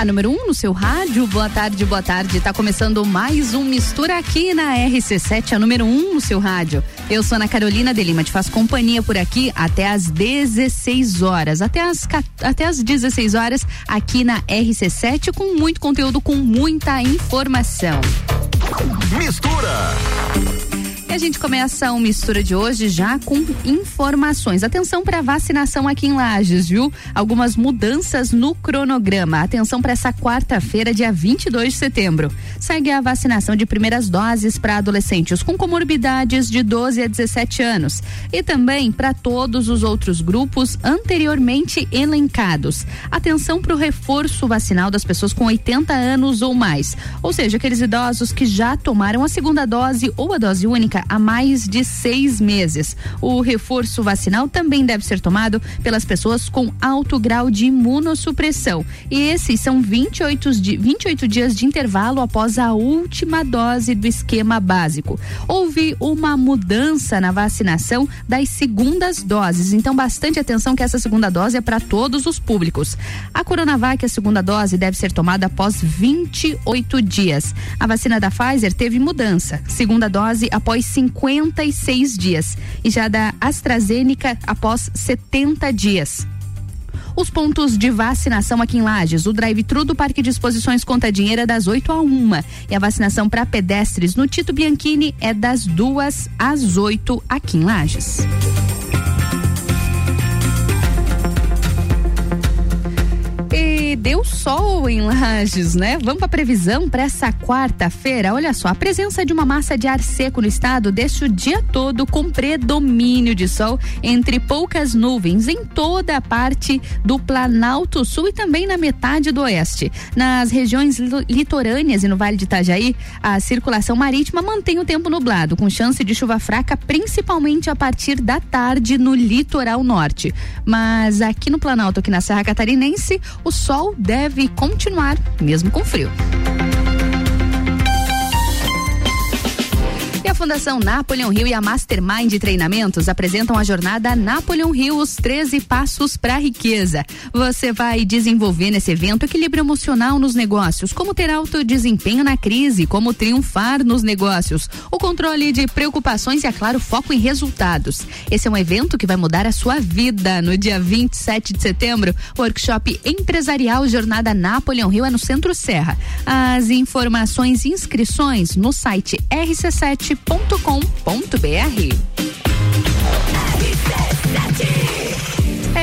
A número 1 um no seu rádio. Boa tarde, boa tarde. Tá começando mais um Mistura aqui na RC7, a número 1 um no seu rádio. Eu sou Ana Carolina de Lima, te faço companhia por aqui até às 16 horas. Até às, até às 16 horas aqui na RC7 com muito conteúdo, com muita informação. Mistura! E a gente começa o mistura de hoje já com informações. Atenção para vacinação aqui em Lages, viu? Algumas mudanças no cronograma. Atenção para essa quarta-feira, dia 22 de setembro. Segue a vacinação de primeiras doses para adolescentes com comorbidades de 12 a 17 anos e também para todos os outros grupos anteriormente elencados. Atenção para o reforço vacinal das pessoas com 80 anos ou mais, ou seja, aqueles idosos que já tomaram a segunda dose ou a dose única há mais de seis meses. O reforço vacinal também deve ser tomado pelas pessoas com alto grau de imunossupressão. E esses são 28, di 28 dias de intervalo após a última dose do esquema básico. Houve uma mudança na vacinação das segundas doses, então bastante atenção que essa segunda dose é para todos os públicos. A Coronavac, a segunda dose, deve ser tomada após 28 dias. A vacina da Pfizer teve mudança. Segunda dose após 56 dias e já da AstraZeneca após 70 dias. Os pontos de vacinação aqui em Lages, o drive-thru do Parque de Exposições Conta Dinheiro é das 8 a 1 e a vacinação para pedestres no Tito Bianchini é das 2 às 8 aqui em Lages. Deu sol em Lages, né? Vamos para a previsão para essa quarta-feira. Olha só, a presença de uma massa de ar seco no estado deixa o dia todo com predomínio de sol entre poucas nuvens em toda a parte do Planalto Sul e também na metade do oeste. Nas regiões litorâneas e no Vale de Itajaí, a circulação marítima mantém o tempo nublado, com chance de chuva fraca, principalmente a partir da tarde no litoral norte. Mas aqui no Planalto, aqui na Serra Catarinense, o sol sol deve continuar, mesmo com frio. A Fundação Napoleon Rio e a Mastermind Treinamentos apresentam a jornada Napoleon Rio os 13 passos para a riqueza. Você vai desenvolver nesse evento equilíbrio emocional nos negócios, como ter alto desempenho na crise, como triunfar nos negócios, o controle de preocupações e, é claro, foco em resultados. Esse é um evento que vai mudar a sua vida. No dia 27 de setembro, workshop empresarial Jornada Napoleon Rio é no Centro Serra. As informações e inscrições no site rc7 rc7.com.br.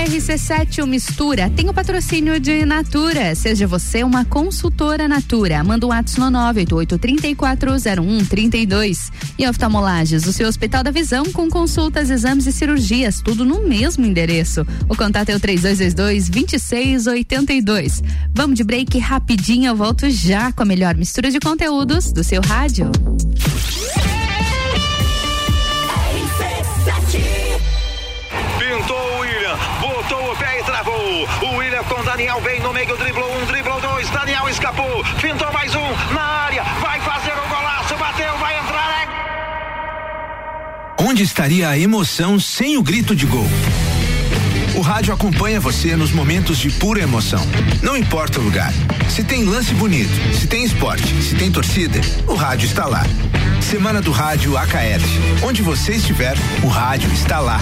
RC7 o Mistura tem o patrocínio de Natura. Seja você uma consultora Natura. Manda um ato no 988-340132. E oftalmolages, o seu Hospital da Visão com consultas, exames e cirurgias, tudo no mesmo endereço. O contato é o 3222-2682. Vamos de break rapidinho, eu volto já com a melhor mistura de conteúdos do seu rádio. Daniel, vem no meio, driblou um, driblou dois, Daniel escapou, pintou mais um, na área, vai fazer o um golaço, bateu, vai entrar. É... Onde estaria a emoção sem o grito de gol? O rádio acompanha você nos momentos de pura emoção. Não importa o lugar. Se tem lance bonito, se tem esporte, se tem torcida, o rádio está lá. Semana do Rádio AKL. Onde você estiver, o rádio está lá.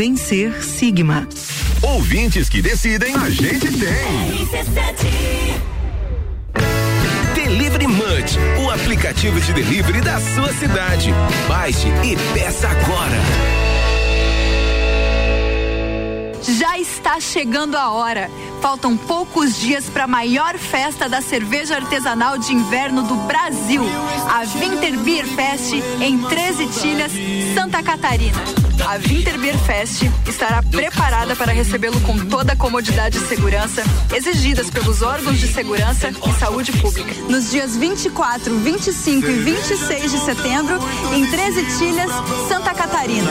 Vencer Sigma. Ouvintes que decidem, a gente tem. Delivery iFood, o aplicativo de delivery da sua cidade. Baixe e peça agora. Já está chegando a hora. Faltam poucos dias para a maior festa da cerveja artesanal de inverno do Brasil, a Winter Beer Fest em 13 Tilhas, Santa Catarina. A Winter Beer Fest estará preparada para recebê-lo com toda a comodidade e segurança exigidas pelos órgãos de segurança e saúde pública. Nos dias 24, 25 e 26 de setembro, em 13 Tilhas, Santa Catarina.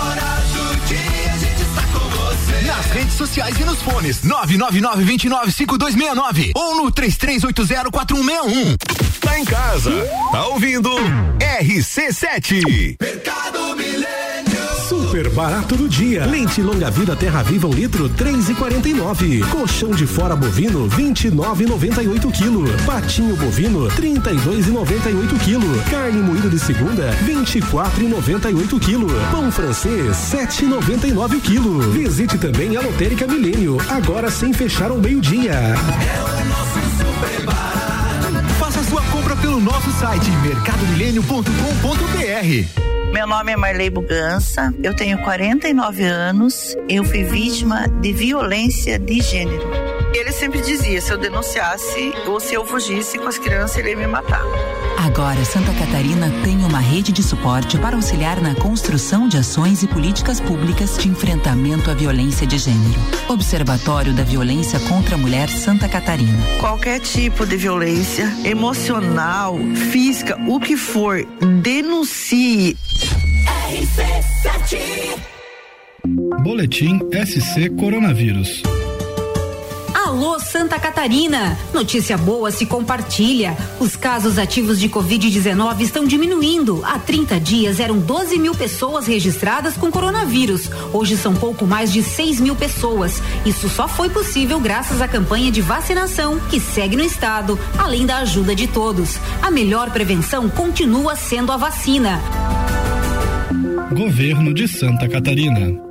redes sociais e nos fones. 999 29 5269 ou no 33804161. Tá em casa, tá ouvindo? RC7. Mercado Milênio. Super barato do dia. Lente longa vida Terra Viva um litro três e quarenta e nove. Colchão de fora bovino vinte e nove noventa e oito quilo. Patinho bovino trinta e dois e noventa e oito quilo. Carne moída de segunda vinte e quatro e noventa e oito quilo. Pão francês sete e noventa e nove quilo. Visite também a Lotérica Milênio agora sem fechar ao meio dia. É o nosso super barato. Faça sua compra pelo nosso site mercadomilênio.com.br. Meu nome é Marley Bugança, eu tenho 49 anos, eu fui vítima de violência de gênero. Ele sempre dizia: se eu denunciasse ou se eu fugisse com as crianças, ele ia me matar. Agora, Santa Catarina tem uma rede de suporte para auxiliar na construção de ações e políticas públicas de enfrentamento à violência de gênero. Observatório da Violência contra a Mulher Santa Catarina. Qualquer tipo de violência, emocional, física, o que for, denuncie. RC7 Boletim SC Coronavírus. Alô Santa Catarina! Notícia boa se compartilha. Os casos ativos de Covid-19 estão diminuindo. Há 30 dias eram 12 mil pessoas registradas com coronavírus. Hoje são pouco mais de 6 mil pessoas. Isso só foi possível graças à campanha de vacinação que segue no estado, além da ajuda de todos. A melhor prevenção continua sendo a vacina. Governo de Santa Catarina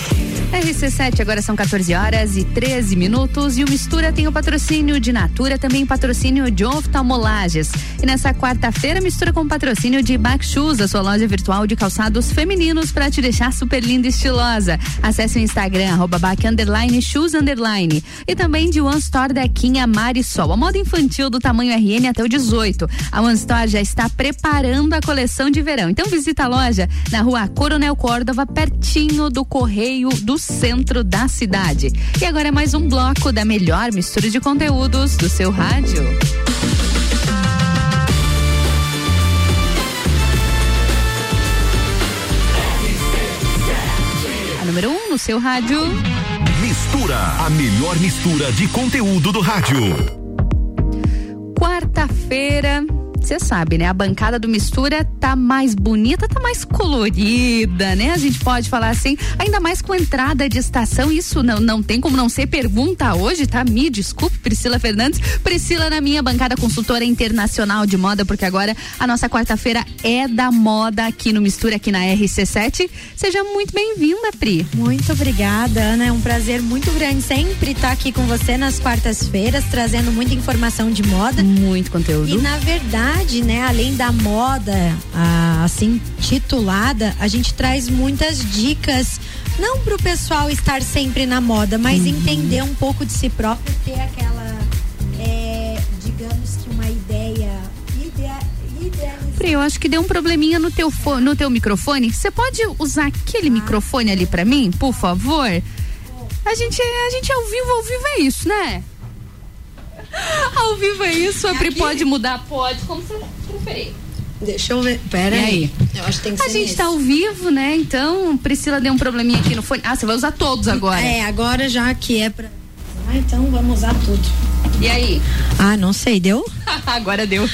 RC7, agora são 14 horas e 13 minutos e o Mistura tem o patrocínio de Natura, também patrocínio de oftalmolages. E nessa quarta-feira, Mistura com patrocínio de Back Shoes, a sua loja virtual de calçados femininos para te deixar super linda e estilosa. Acesse o Instagram, arroba back, underline, shoes, underline. E também de One Store Dequinha Marisol, a moda infantil do tamanho RN até o 18. A One Store já está preparando a coleção de verão. Então visita a loja na rua Coronel Córdova, pertinho do Correio do centro da cidade. E agora é mais um bloco da melhor mistura de conteúdos do seu rádio. A número 1 um no seu rádio. Mistura, a melhor mistura de conteúdo do rádio. Quarta-feira, você sabe, né? A bancada do Mistura tá mais bonita, tá mais colorida, né? A gente pode falar assim, ainda mais com entrada de estação, isso não, não tem como não ser pergunta hoje, tá? Me desculpe, Priscila Fernandes. Priscila na minha bancada consultora internacional de moda, porque agora a nossa quarta-feira é da moda aqui no Mistura, aqui na RC7. Seja muito bem-vinda, Pri. Muito obrigada, Ana. É um prazer muito grande sempre estar aqui com você nas quartas-feiras, trazendo muita informação de moda. Muito conteúdo. E na verdade, né, além da moda, a, assim, titulada, a gente traz muitas dicas não para o pessoal estar sempre na moda, mas uhum. entender um pouco de si próprio, ter aquela, é, digamos que uma ideia eu acho que deu um probleminha no teu, no teu microfone. Você pode usar aquele ah, microfone ali para mim, por favor? A gente, a gente é ao vivo, ao vivo é isso, né? Ao vivo é isso, a Pri pode mudar? Pode, como você preferir. Deixa eu ver. Pera e aí. Eu acho que tem que a gente nesse. tá ao vivo, né? Então, Priscila deu um probleminha aqui no fone. Ah, você vai usar todos agora. É, agora já que é pra. Ah, então vamos usar tudo. E aí? Ah, não sei, deu? agora deu.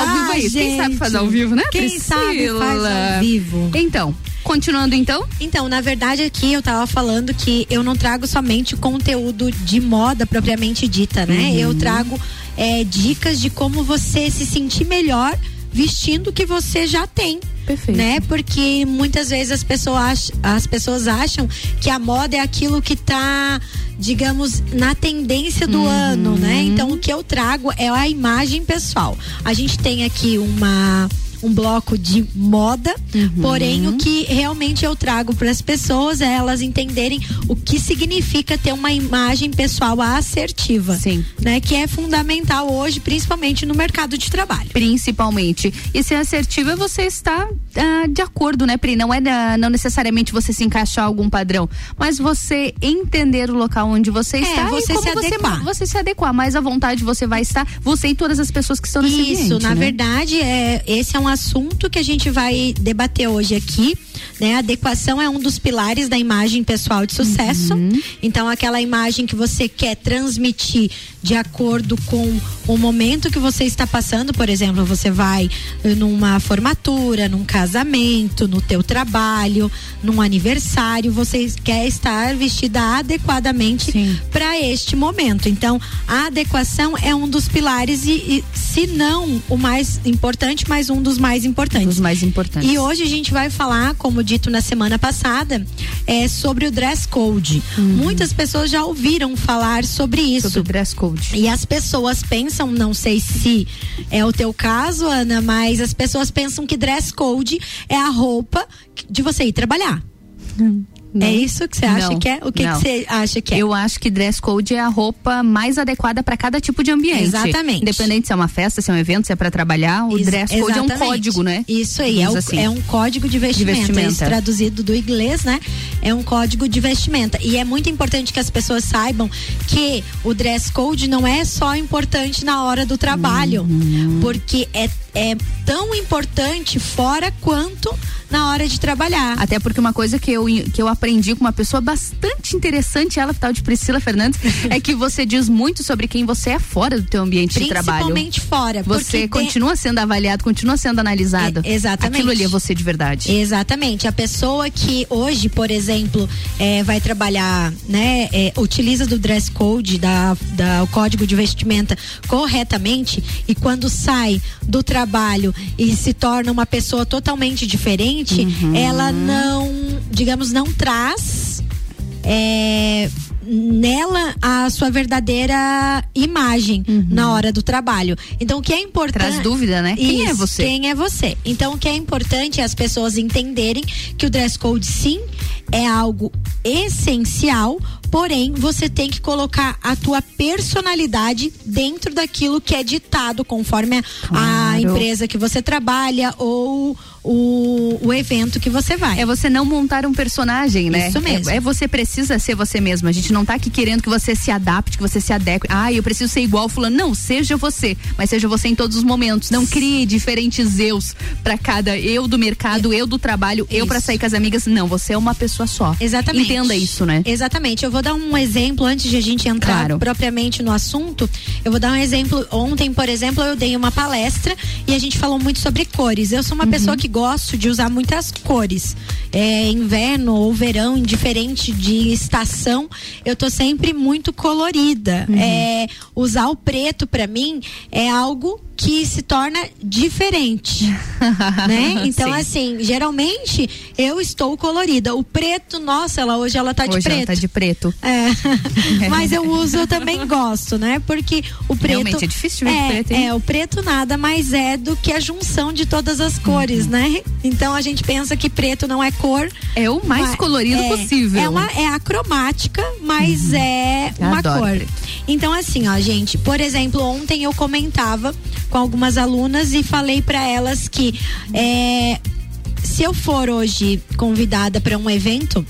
ao vivo ah, é isso. Gente, Quem sabe fazer ao vivo, né, Quem Priscila? sabe faz ao vivo. Então, Continuando então? Então, na verdade aqui eu tava falando que eu não trago somente conteúdo de moda propriamente dita, né? Uhum. Eu trago é, dicas de como você se sentir melhor vestindo o que você já tem. Perfeito. Né? Porque muitas vezes as pessoas, as pessoas acham que a moda é aquilo que tá, digamos, na tendência do uhum. ano, né? Então o que eu trago é a imagem pessoal. A gente tem aqui uma um bloco de moda, uhum. porém o que realmente eu trago para as pessoas é elas entenderem o que significa ter uma imagem pessoal assertiva, sim, né? Que é fundamental hoje, principalmente no mercado de trabalho. Principalmente. E ser assertiva é você estar ah, de acordo, né, Pri? Não é da, não necessariamente você se encaixar algum padrão, mas você entender o local onde você é, está você e como se você, adequar. você se adequar. Mais à vontade você vai estar, você e todas as pessoas que estão nesse Isso, ambiente. na né? verdade, é, esse é um assunto que a gente vai debater hoje aqui. Né? A adequação é um dos pilares da imagem pessoal de sucesso. Uhum. Então, aquela imagem que você quer transmitir de acordo com o momento que você está passando, por exemplo, você vai numa formatura, num casamento, no teu trabalho, num aniversário, você quer estar vestida adequadamente para este momento. Então, a adequação é um dos pilares e, e, se não o mais importante, mas um dos mais importantes. Dos mais importantes. E hoje a gente vai falar, como dito na semana passada, é sobre o dress code. Uhum. Muitas pessoas já ouviram falar sobre isso. Sobre dress code. E as pessoas pensam, não sei se é o teu caso, Ana, mas as pessoas pensam que dress code é a roupa de você ir trabalhar. Hum. Não. É isso que você acha não, que é? O que você acha que é? Eu acho que dress code é a roupa mais adequada para cada tipo de ambiente. Exatamente. Independente se é uma festa, se é um evento, se é para trabalhar, o dress code exatamente. é um código, né? Isso aí, é, o, assim. é, um código de vestimenta. De vestimenta. Isso, traduzido do inglês, né? É um código de vestimenta. E é muito importante que as pessoas saibam que o dress code não é só importante na hora do trabalho, uhum. porque é, é tão importante fora quanto na hora de trabalhar. Até porque uma coisa que eu, que eu aprendi com uma pessoa bastante interessante, ela tal de Priscila Fernandes, é que você diz muito sobre quem você é fora do teu ambiente de trabalho. Principalmente fora. Você continua tem... sendo avaliado, continua sendo analisado. É, exatamente. Aquilo ali é você de verdade. Exatamente. A pessoa que hoje, por exemplo, é, vai trabalhar, né, é, utiliza do dress code, da, da, o código de vestimenta corretamente e quando sai do trabalho e se torna uma pessoa totalmente diferente, uhum. ela não, digamos, não traz é, nela a sua verdadeira imagem uhum. na hora do trabalho. Então o que é importante. Traz dúvida, né? Quem é você? Quem é você? Então o que é importante é as pessoas entenderem que o dress code sim é algo essencial, porém você tem que colocar a tua personalidade dentro daquilo que é ditado conforme a, claro. a empresa que você trabalha ou o o, evento que você vai. É você não montar um personagem, né? Isso mesmo. É, é você precisa ser você mesmo. A gente não tá aqui querendo que você se adapte, que você se adeque. Ah, eu preciso ser igual fulano. Não, seja você, mas seja você em todos os momentos. Não crie diferentes eus para cada eu do mercado, eu do trabalho, eu para sair com as amigas. Não, você é uma pessoa só. Exatamente. Entenda isso, né? Exatamente. Eu vou dar um exemplo antes de a gente entrar Claro. propriamente no assunto. Eu vou dar um exemplo. Ontem, por exemplo, eu dei uma palestra e a gente falou muito sobre cores. Eu sou uma pessoa que gosto de usar muitas cores. É, inverno ou verão, indiferente de estação, eu tô sempre muito colorida. É, usar o preto para mim é algo que se torna diferente, né? Então Sim. assim, geralmente eu estou colorida. O preto, nossa, ela hoje ela tá de Hoje preto. ela tá de preto. É. Mas eu uso, eu também gosto, né? Porque o preto. Realmente é difícil ver de é, preto, hein? É, o preto nada mais é do que a junção de todas as cores, Uhum. né? Então a gente pensa que preto não é cor. É o mais colorido é, possível. É, uma, é acromática, mas é uma cor. preto. Então, assim, ó, gente, por exemplo, ontem eu comentava com algumas alunas e falei para elas que é, se eu for hoje convidada para um evento,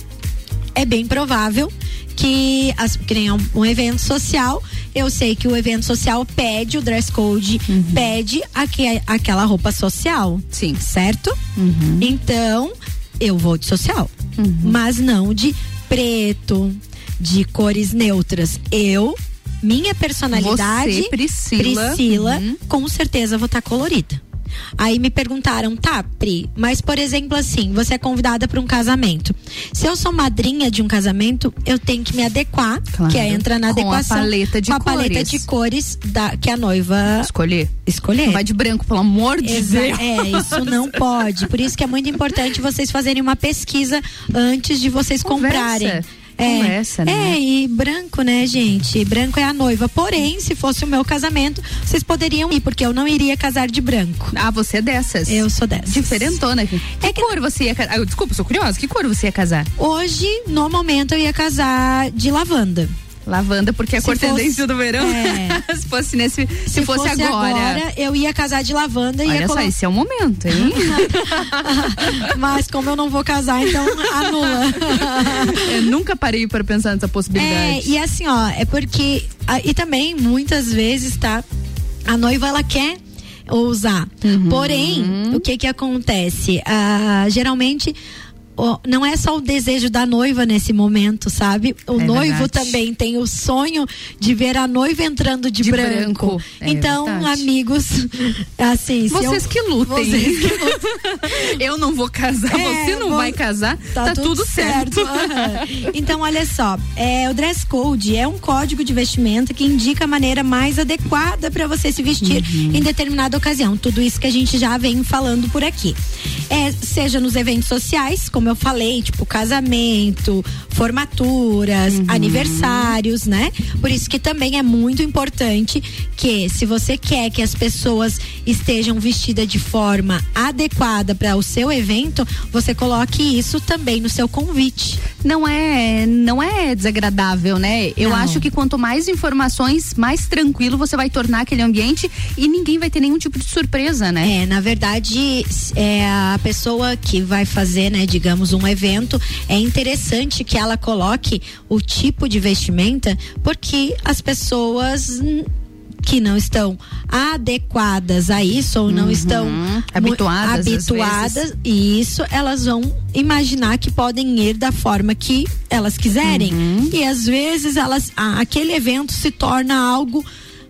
é bem provável que, as, que nem um, um evento social, eu sei que o evento social pede o dress code, pede aque, aquela roupa social. Sim. Certo? Então, eu vou de social. Mas não de preto, de cores neutras. Eu, minha personalidade, Você, Priscila. Priscila, Uhum. com certeza vou estar colorida. Aí me perguntaram, tá, Pri, mas por exemplo assim, você é convidada para um casamento. Se eu sou madrinha de um casamento, eu tenho que me adequar, Claro. que é entrar na Com a adequação paleta de com a paleta cores. de cores da, que a noiva Escolher. escolher. Não vai de branco, pelo amor de Exa- Deus. É, isso não pode. Por isso que é muito importante vocês fazerem uma pesquisa antes de vocês Conversa. comprarem. É, Conversa, né? é, e branco, né, gente? Branco é a noiva. Porém, se fosse o meu casamento, vocês poderiam ir, porque eu não iria casar de branco. Ah, você é dessas? Eu sou dessas. Diferentona. Que cor você ia casar? Ah, desculpa, sou curiosa. Que cor você ia casar? Hoje, no momento, eu ia casar de lavanda. Lavanda, porque é a Se cor fosse- tendência do verão. É. se fosse nesse. Se, fosse, agora. eu ia casar de lavanda e ia Olha só, colo- esse é o momento, hein? Mas como eu não vou casar, então anula. Eu nunca parei para pensar nessa É, possibilidade. e assim, ó, é porque. ah, E também, muitas vezes, tá? A noiva, ela quer usar. Uhum. Porém, o que que acontece? Ah, geralmente. Não é só o desejo da noiva nesse momento, sabe? O É noivo verdade. também tem o sonho de ver a noiva entrando de, De branco. branco. É então, verdade. amigos, assim, Vocês eu- que lutem. Vocês que Eu não vou casar, É, você não vou- vai casar, tá, tudo, certo. Aham. então, olha só, é, o dress code é um código de vestimenta que indica a maneira mais adequada para você se vestir Uhum. em determinada ocasião. Tudo isso que a gente já vem falando por aqui. É, seja nos eventos sociais, como eu falei, tipo casamento, formaturas, Uhum. aniversários, né? Por isso que também é muito importante que se você quer que as pessoas estejam vestidas de forma adequada para o seu evento, você coloque isso também no seu convite. Não é, não é desagradável, né? Eu Não. acho que quanto mais informações, mais tranquilo você vai tornar aquele ambiente e ninguém vai ter nenhum tipo de surpresa, né? É, na verdade, é a pessoa que vai fazer, né, digamos, um evento, é interessante que ela coloque o tipo de vestimenta, porque as pessoas que não estão adequadas a isso ou não estão mu- Habituadas, habituadas isso elas vão imaginar que podem ir da forma que elas quiserem. Uhum. e às vezes elas aquele evento se torna algo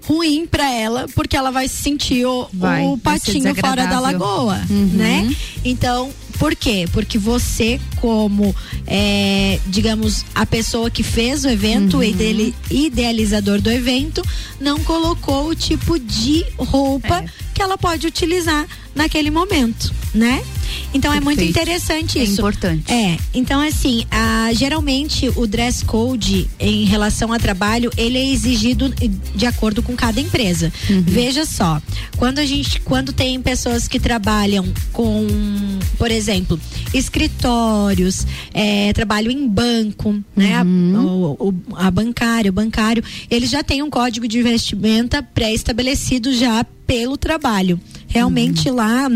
ruim pra ela porque ela vai se sentir o, Vai, o patinho fora da lagoa Uhum. né? Então por quê? Porque você, como, é, digamos, a pessoa que fez o evento, Uhum. idealizador do evento, não colocou o tipo de roupa que ela pode utilizar naquele momento, né? Então é muito Perfeito. interessante É isso. importante. É, então assim, a, geralmente o dress code em relação a trabalho, ele é exigido de acordo com cada empresa. Uhum. Veja só, quando a gente, quando tem pessoas que trabalham com, por exemplo, escritórios, é, trabalho em banco, né? A, Uhum. o, o- a bancário, o bancário, eles já têm um código de vestimenta pré-estabelecido já pelo trabalho. Realmente Uhum. lá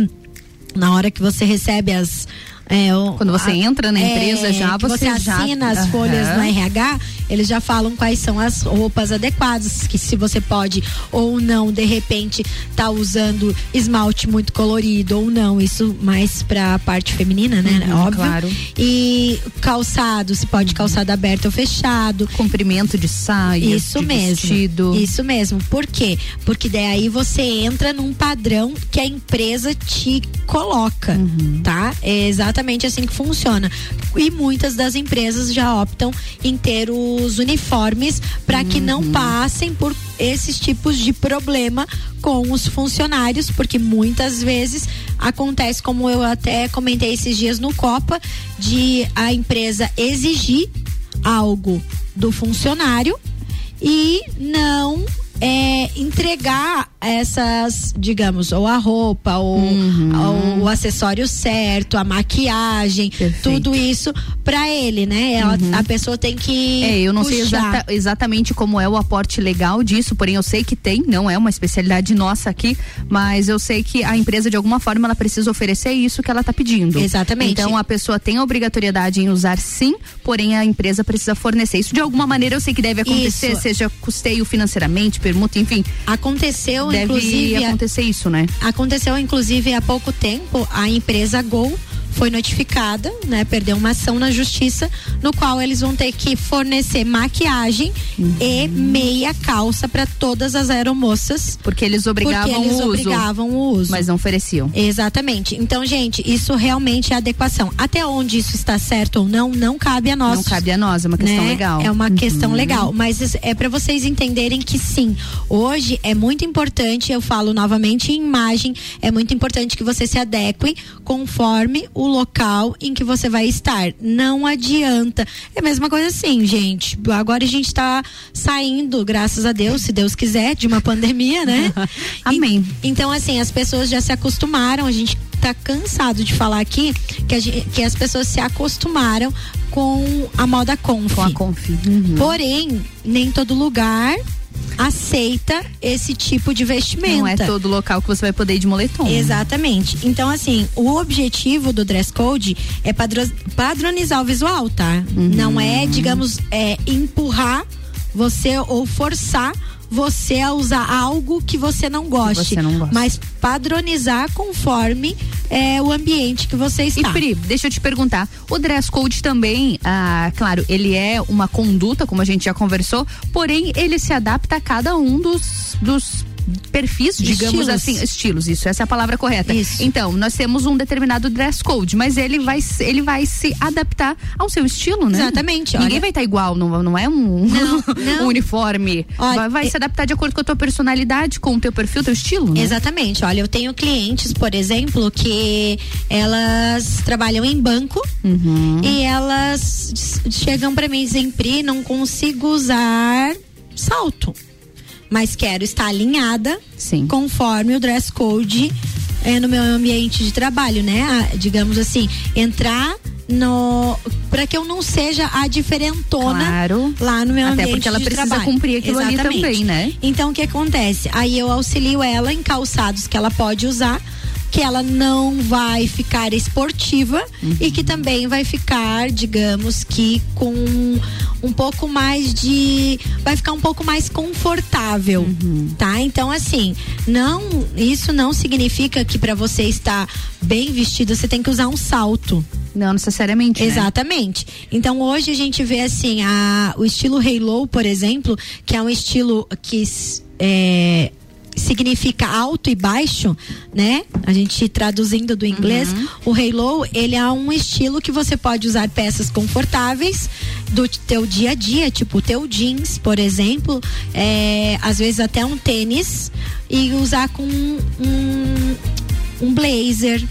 na hora que você recebe as é, o, Quando você a, entra na empresa é, já você, você já assina as folhas no RH, eles já falam quais são as roupas adequadas, que se você pode ou não de repente tá usando esmalte muito colorido ou não, isso mais pra parte feminina, né? Uhum, Óbvio. claro. E calçado, se pode calçado aberto ou fechado. Comprimento de saia, Isso de mesmo. vestido. Isso mesmo. Por quê? Porque daí você entra num padrão que a empresa te coloca, Uhum. tá? É exatamente assim que funciona. E muitas das empresas já optam em ter os uniformes para que Uhum. não passem por esses tipos de problema com os funcionários, porque muitas vezes acontece, como eu até comentei esses dias no Copa, de a empresa exigir algo do funcionário e não é, entregar essas, digamos, ou a roupa, ou, ou o acessório certo, a maquiagem, tudo isso pra ele, né? Ela- A pessoa tem que. É, eu não sei puxar. exata- exatamente como é o aporte legal disso, porém eu sei que tem, não é uma especialidade nossa aqui, mas eu sei que a empresa de alguma forma ela precisa oferecer isso que ela está pedindo. Exatamente. Então a pessoa tem a obrigatoriedade em usar sim, porém a empresa precisa fornecer. Isso de alguma maneira eu sei que deve acontecer, Isso. seja custeio financeiramente, permuta, enfim. Aconteceu, deve inclusive. acontecer isso, né? Aconteceu, inclusive, há pouco tempo, a empresa Gol foi notificada, né? Perdeu uma ação na justiça, no qual eles vão ter que fornecer maquiagem e meia calça para todas as aeromoças. Porque eles obrigavam porque eles o uso. obrigavam o uso. Mas não ofereciam. Exatamente. Então, gente, isso realmente é adequação. Até onde isso está certo ou não, não cabe a nós. Não cabe a nós, é uma questão né? legal. É uma questão Uhum. legal, mas é para vocês entenderem que sim, hoje é muito importante, eu falo novamente em imagem, é muito importante que você se adeque conforme o local em que você vai estar. Não adianta. É a mesma coisa assim, gente. Agora a gente tá saindo, graças a Deus, se Deus quiser, de uma pandemia, né? Amém. então, assim, as pessoas já se acostumaram, a gente tá cansado de falar aqui que, gente- que as pessoas se acostumaram com a moda conf. Com a conf. Porém, nem todo lugar aceita esse tipo de vestimenta. Não é todo local que você vai poder ir de moletom. Exatamente. Então, assim, o objetivo do dress code é padro- padronizar o visual, tá? Uhum. Não é, digamos, é, empurrar você ou forçar você a usar algo que você não goste. você não gosta. Mas padronizar conforme é, o ambiente que você está. E Pri, deixa eu te perguntar, o dress code também, ah, claro, ele é uma conduta, como a gente já conversou, porém ele se adapta a cada um dos, dos perfis, digamos Estilos. assim, estilos, isso, essa é a palavra correta. Então, nós temos um determinado dress code, mas ele vai, se- ele vai se adaptar ao seu estilo, né? Exatamente, Ninguém olha- vai estar igual, não, não é um, um uniforme. Olha, vai vai é- se adaptar de acordo com a tua personalidade, com o teu perfil, teu estilo, né? Exatamente. Olha, eu tenho clientes, por exemplo, que elas trabalham em banco Uhum. e elas chegam para mim e dizem, Pri, não consigo usar salto, mas quero estar alinhada conforme o dress code é, no meu ambiente de trabalho, né? Ah, digamos assim, entrar no para que eu não seja a diferentona Claro. lá no meu Até ambiente porque ela de precisa trabalho. cumprir aquilo ali Exatamente. também, né? Então o que acontece? Aí eu auxilio ela em calçados que ela pode usar, que ela não vai ficar esportiva e que também vai ficar, digamos que com um pouco mais de vai ficar um pouco mais confortável, tá? Então assim, não, isso não significa que para você estar bem vestido você tem que usar um salto. Não necessariamente. né? Exatamente. Então hoje a gente vê assim, a, o estilo halo, por exemplo, que é um estilo que é, significa alto e baixo, né? A gente traduzindo do inglês, o halo, ele é um estilo que você pode usar peças confortáveis do teu dia a dia, tipo o teu jeans, por exemplo, é, às vezes até um tênis e usar com um um blazer,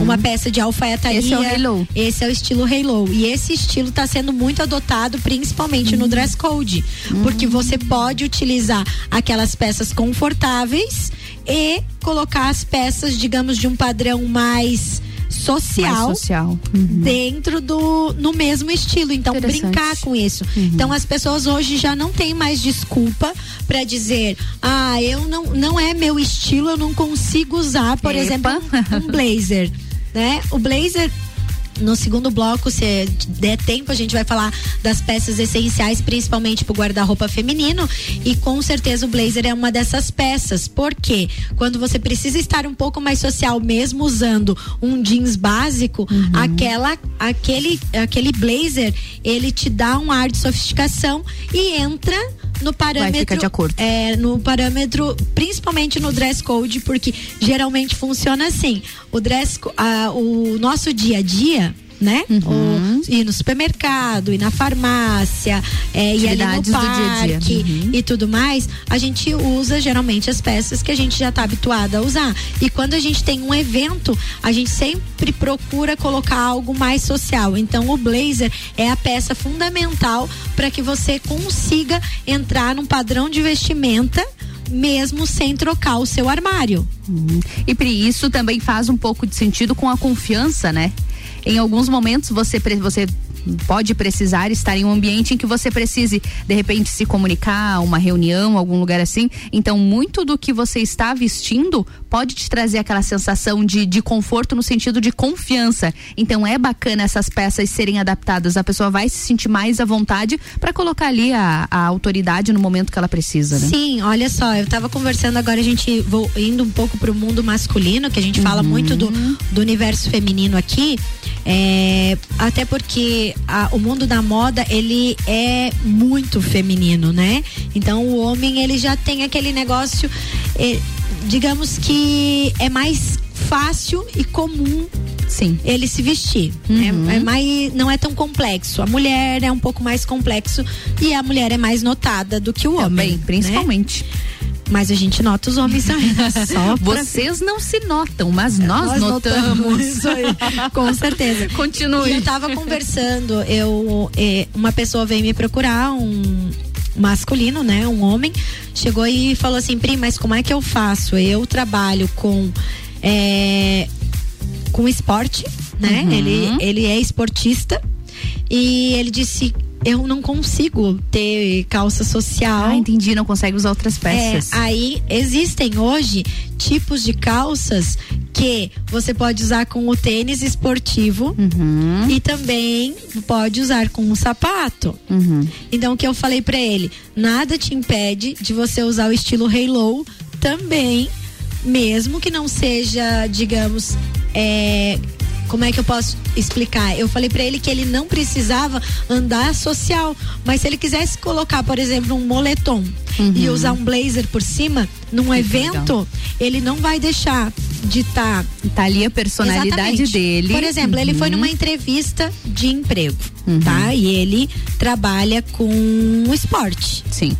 uma peça de alfaiataria. Esse é o halo. Esse é o estilo halo. E esse estilo está sendo muito adotado, principalmente no dress code. Porque você pode utilizar aquelas peças confortáveis e colocar as peças, digamos, de um padrão mais social, social. dentro do no mesmo estilo. Então brincar com isso. Então as pessoas hoje já não têm mais desculpa para dizer: "Ah, eu não não é meu estilo, eu não consigo usar, por Epa. exemplo, um blazer". né? O blazer no segundo bloco, se der tempo, a gente vai falar das peças essenciais, principalmente para o guarda-roupa feminino. E com certeza o blazer é uma dessas peças. Porque quando você precisa estar um pouco mais social, mesmo usando um jeans básico, uhum. aquela, aquele, aquele blazer, ele te dá um ar de sofisticação e entra no parâmetro de acordo. É, no parâmetro, principalmente no dress code, porque geralmente funciona assim. O dress a, o nosso dia a dia né? Uhum. ir no supermercado, ir na farmácia, é, ir ali no parque. Uhum. e tudo mais, a gente usa geralmente as peças que a gente já está habituado a usar. E quando a gente tem um evento, a gente sempre procura colocar algo mais social. Então o blazer é a peça fundamental para que você consiga entrar num padrão de vestimenta mesmo sem trocar o seu armário. Uhum. E Pri, isso também faz um pouco de sentido com a confiança, né? Em alguns momentos você, você pode precisar estar em um ambiente em que você precise, de repente, se comunicar, uma reunião, algum lugar assim. Então, muito do que você está vestindo pode te trazer aquela sensação de, de conforto no sentido de confiança. Então, é bacana essas peças serem adaptadas. A pessoa vai se sentir mais à vontade para colocar ali a, a, autoridade no momento que ela precisa, né? Sim, olha só, eu estava conversando agora, a gente vou indo um pouco para o mundo masculino, que a gente fala uhum. muito do, do universo feminino aqui. É, até porque a, o mundo da moda ele é muito feminino, né? Então o homem ele já tem aquele negócio, eh, digamos que é mais fácil e comum Sim. ele se vestir. Uhum. É, é, mais, não é tão complexo. A mulher é um pouco mais complexo e a mulher é mais notada do que o Também, homem. Né? principalmente. Né? Mas a gente nota os homens também. Só Vocês não se notam, mas nós, nós notamos. notamos. Isso aí. Com certeza. Continue. E eu tava conversando, eu, eh, uma pessoa veio me procurar, um masculino, né? Um homem, chegou e falou assim, Pri, mas como é que eu faço? Eu trabalho com é, com esporte, né? Uhum. Ele, ele é esportista e ele disse eu não consigo ter calça social. Ah, entendi, não consegue usar outras peças. É, aí existem hoje tipos de calças que você pode usar com o tênis esportivo uhum. e também pode usar com o sapato. Uhum. Então o que eu falei para ele, nada te impede de você usar o estilo halo também, mesmo que não seja, digamos, é, como é que eu posso explicar? Eu falei para ele que ele não precisava andar social, mas se ele quisesse colocar, por exemplo, um moletom uhum. e usar um blazer por cima num evento, legal. ele não vai deixar de estar. Tá... tá ali a personalidade Exatamente. dele. Por exemplo, uhum. ele foi numa entrevista de emprego, uhum. tá? E ele trabalha com esporte. Sim.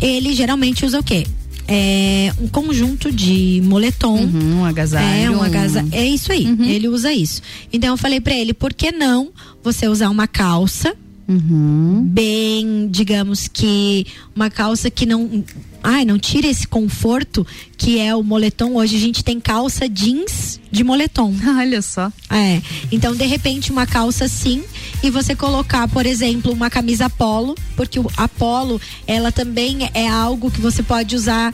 Ele geralmente usa o quê? É, um conjunto de moletom. Uhum, um agasalho. É, um agasalho. É isso aí. Uhum. Ele usa isso. Então eu falei para ele, por que não você usar uma calça? Uhum. Bem, digamos que uma calça que não ai, não tira esse conforto que é o moletom. Hoje a gente tem calça jeans de moletom. Olha só. É. Então, de repente, uma calça assim e você colocar, por exemplo, uma camisa polo, porque a polo, ela também é algo que você pode usar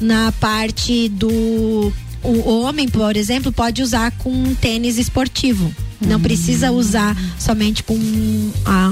na parte do o homem, por exemplo, pode usar com um tênis esportivo. Não precisa usar somente com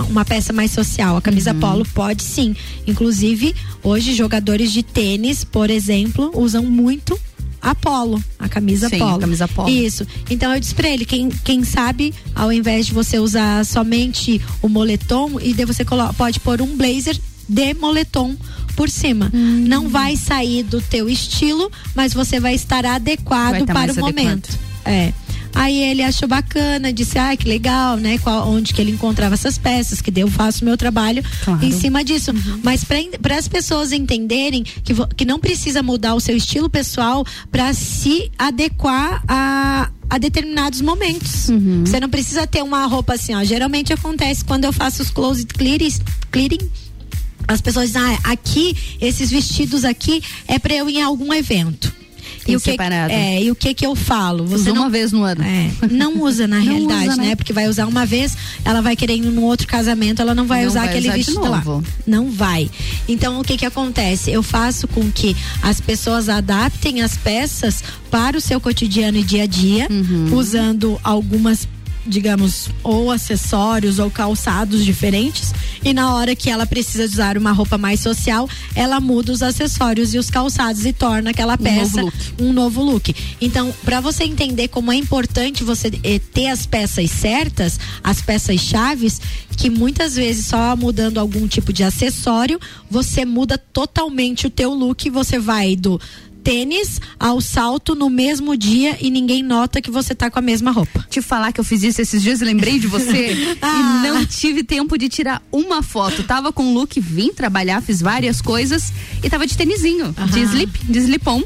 uma peça mais social. A camisa uhum. polo pode sim. Inclusive, hoje, jogadores de tênis, por exemplo, usam muito a polo, a camisa Sim, polo. A camisa polo. Isso. Então eu disse pra ele, quem, quem sabe, ao invés de você usar somente o moletom, e de você pode pôr um blazer de moletom por cima. Hum. Não vai sair do teu estilo, mas você vai estar adequado vai para o momento. É. Aí ele achou bacana, disse, ah, que legal, né? Qual, onde que ele encontrava essas peças, que eu faço meu trabalho claro. em cima disso. Uhum. Mas para as pessoas entenderem que, que não precisa mudar o seu estilo pessoal para se adequar a, a determinados momentos. Uhum. Você não precisa ter uma roupa assim, ó. Geralmente acontece quando eu faço os closet clearings, clearing as pessoas dizem, ah, aqui, esses vestidos aqui é para eu ir em algum evento. E o que, separado. é, e o que que eu falo? Você Usa não, uma vez no ano. É, não usa na Não realidade, usa, né? né? Porque vai usar uma vez, ela vai querer ir num outro casamento, ela não vai Não usar vai aquele usar vestido lá. Não vai. Então o que que acontece? Eu faço com que as pessoas adaptem as peças para o seu cotidiano e dia a dia, Uhum. usando algumas digamos, ou acessórios ou calçados diferentes. E na hora que ela precisa usar uma roupa mais social, ela muda os acessórios e os calçados e torna aquela Um peça novo look. um novo look. Então, para você entender como é importante você eh, ter as peças certas, as peças chaves, que muitas vezes só mudando algum tipo de acessório, você muda totalmente o teu look, você vai do tênis ao salto no mesmo dia e ninguém nota que você tá com a mesma roupa. Te falar que eu fiz isso esses dias, lembrei de você Ah. e não tive tempo de tirar uma foto. Tava com o look, vim trabalhar, fiz várias coisas e tava de tênisinho, de slip, de slip-on.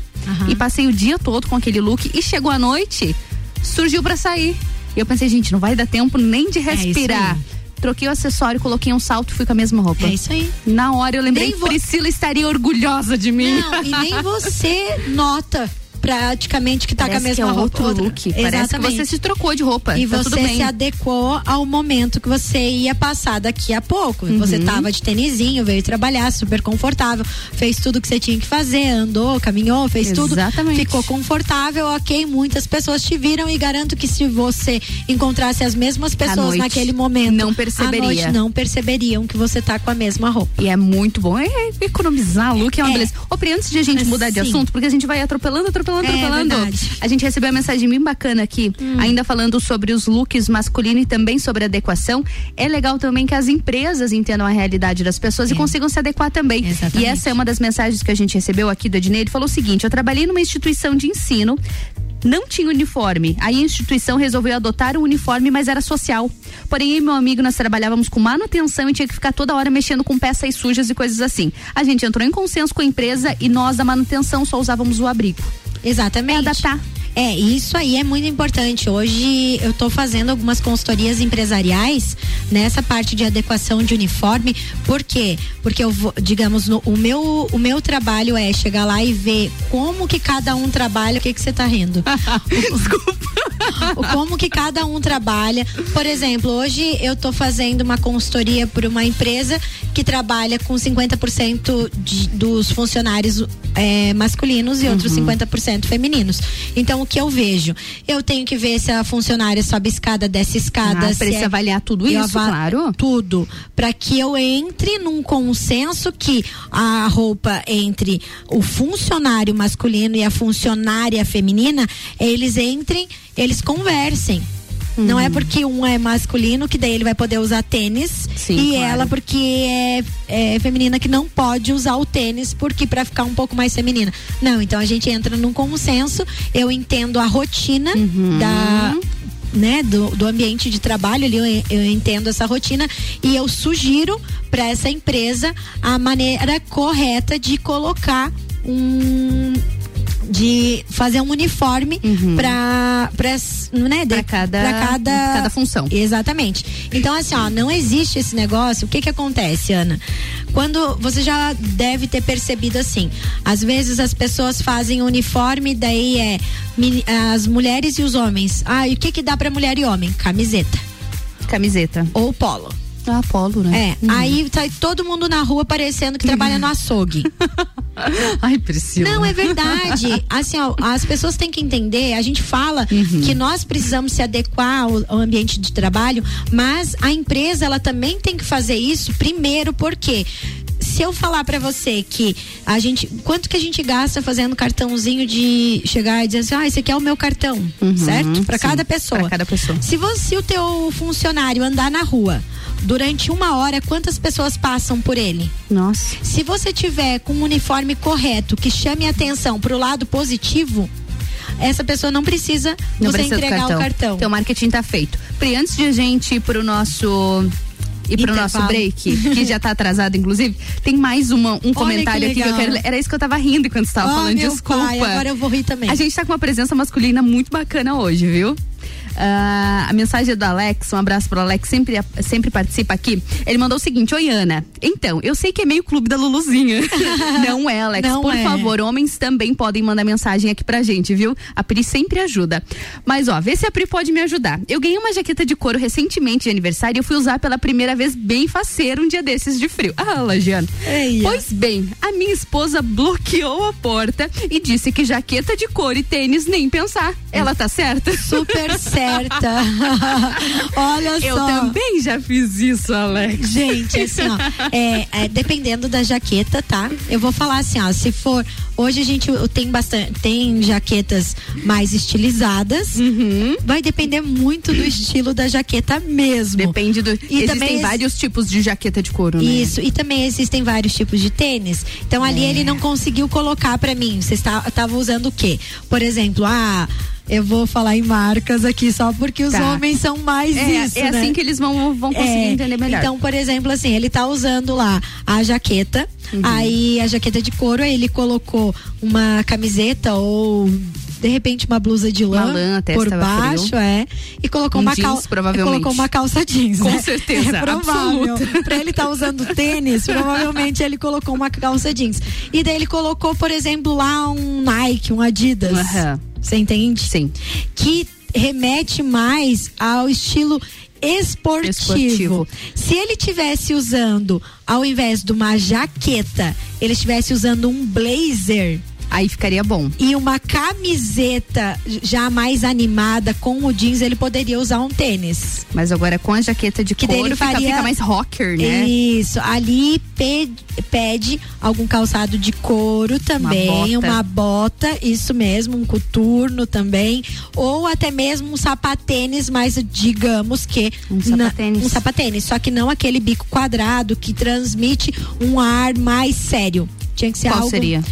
E passei o dia todo com aquele look e chegou a noite, surgiu pra sair. E eu pensei, gente, não vai dar tempo nem de É respirar. aí. Troquei o acessório, coloquei um salto e fui com a mesma roupa. É isso aí. Na hora eu lembrei Nem que vo- Priscila estaria orgulhosa de mim. Não, e nem você nota praticamente que tá Parece com a mesma é roupa. outro look. Parece que você se trocou de roupa. E Tá você tudo se adequou ao momento que você ia passar daqui a pouco. Uhum. Você tava de tênisinho, veio trabalhar, super confortável, fez tudo que você tinha que fazer, andou, caminhou, fez tudo. Exatamente. Ficou confortável, ok. Muitas pessoas te viram e garanto que se você encontrasse as mesmas pessoas noite, naquele momento, não à perceberia. noite não perceberiam que você tá com a mesma roupa. E é muito bom. É, economizar look é uma É. beleza. Ô, Pri, antes de a gente mudar de Sim. assunto, porque a gente vai atropelando, atropelando, É, atropelando. verdade. A gente recebeu uma mensagem bem bacana aqui, Hum. ainda falando sobre os looks masculinos e também sobre adequação. É legal também que as empresas entendam a realidade das pessoas e consigam se adequar também. É. Exatamente. E essa é uma das mensagens que a gente recebeu aqui do Ednei. Ele falou o seguinte: eu trabalhei numa instituição de ensino não tinha uniforme. Aí a instituição resolveu adotar o uniforme, mas era social. Porém, eu e meu amigo, nós trabalhávamos com manutenção e tinha que ficar toda hora mexendo com peças sujas e coisas assim. A gente entrou em consenso com a empresa e nós da manutenção só usávamos o abrigo. Exatamente. É adaptar. É, isso aí é muito importante. Hoje eu estou fazendo algumas consultorias empresariais nessa parte de adequação de uniforme. Por quê? Porque eu vou, digamos, no- o, meu, o meu trabalho é chegar lá e ver como que cada um trabalha. O que que você tá rindo? o como que cada um trabalha. Por exemplo, hoje eu tô fazendo uma consultoria por uma empresa que trabalha com 50% de, dos funcionários eh, masculinos e outros 50% femininos. Então, o que eu vejo? Eu tenho que ver se a funcionária sobe escada, desce escada. Ah, precisa é- avaliar tudo isso, claro. Tudo. Para que eu entre num consenso que a roupa entre o funcionário masculino e a funcionária feminina, eles entrem, eles conversem. Não Uhum. é porque um é masculino que daí ele vai poder usar tênis Sim, e claro. ela porque é, é feminina que não pode usar o tênis porque para ficar um pouco mais feminina. Não, então a gente entra num consenso, eu entendo a rotina Uhum. da né, do, do ambiente de trabalho ali, eu, eu entendo essa rotina e eu sugiro para essa empresa a maneira correta de colocar um de fazer um uniforme para para né, de- Pra cada- pra cada cada função. Exatamente. Então, assim, ó, não existe esse negócio. O que que acontece, Ana? Quando você já deve ter percebido assim, às vezes as pessoas fazem uniforme, daí é as mulheres e os homens. Ah, e o que que dá pra mulher e homem? Camiseta. Camiseta. Ou polo. Ah, polo, né? É, aí tá todo mundo na rua parecendo que trabalha no açougue. Ai, Priscila. Não, é verdade. Assim, ó, as pessoas têm que entender, a gente fala Uhum. que nós precisamos se adequar ao, ao ambiente de trabalho, mas a empresa ela também tem que fazer isso primeiro, porque se eu falar pra você que a gente, quanto que a gente gasta fazendo cartãozinho de chegar e dizer assim, ah, esse aqui é o meu cartão, certo? Pra Uhum. sim, cada pessoa. pra cada pessoa. Se você, o teu funcionário andar na rua durante uma hora, quantas pessoas passam por ele? Nossa. Se você tiver com um uniforme correto que chame a atenção pro lado positivo, essa pessoa não precisa Não você precisa entregar o cartão. Então, o marketing tá feito. Pri, antes de a gente ir pro nosso e pro Intervalo. nosso break, que já tá atrasado, inclusive, tem mais uma, um comentário aqui que eu quero ler. Era isso que eu tava rindo enquanto você tava Oh, falando. Desculpa. pai, agora eu vou rir também. A gente tá com uma presença masculina muito bacana hoje, viu? Ah, a mensagem é do Alex, um abraço pro Alex, sempre, sempre participa aqui. Ele mandou o seguinte: Oi, Ana. Então, eu sei que é meio clube da Luluzinha. Não é, Alex. Não Por é. favor, homens também podem mandar mensagem aqui pra gente, viu? A Pri sempre ajuda. Mas, ó, vê se a Pri pode me ajudar. Eu ganhei uma jaqueta de couro recentemente de aniversário e eu fui usar pela primeira vez bem faceiro um dia desses de frio. Ah, Lagiano. Pois bem, a minha esposa bloqueou a porta e disse que jaqueta de couro e tênis nem pensar. Ela tá certa? Super certa. Olha Eu só. também já fiz isso, Alex. Gente, assim, ó, é, é, dependendo da jaqueta, tá? Eu vou falar assim, ó, se for. Hoje a gente tem bastante. Tem jaquetas mais estilizadas. Uhum. Vai depender muito do estilo da jaqueta mesmo. Depende do. E Existem também ex- vários tipos de jaqueta de couro, né? Isso, e também existem vários tipos de tênis. Então ali É. ele não conseguiu colocar pra mim. Você estava usando o quê? Por exemplo, ah, eu vou falar em marcas aqui só porque os Tá. homens são mais É, isso, é né? assim que eles vão, vão conseguir É, entender melhor. Então, por exemplo, assim, ele tá usando lá a jaqueta, Uhum. aí a jaqueta de couro, aí ele colocou uma camiseta ou de repente uma blusa de lã, lã, até por baixo, frio. é, e colocou Um uma calça, colocou uma calça jeans, Com né? certeza, é provável. Pra ele tá usando tênis, provavelmente ele colocou uma calça jeans. E daí ele colocou, por exemplo, lá um Nike, um Adidas. Aham. Você entende? Sim. Que remete mais ao estilo esportivo. Esportivo. Se ele tivesse usando, ao invés de uma jaqueta, ele estivesse usando um blazer. Aí ficaria bom. E uma camiseta já mais animada com o jeans, ele poderia usar um tênis. Mas agora com a jaqueta de Que couro fica, faria- fica mais rocker, né? Isso, ali pede, pede algum calçado de couro também, bota. uma bota, isso mesmo, um coturno também, ou até mesmo um sapatênis, mas digamos que Um na- sapatênis. um sapatênis, só que não aquele bico quadrado que transmite um ar mais sério. Tinha que ser Qual algo seria?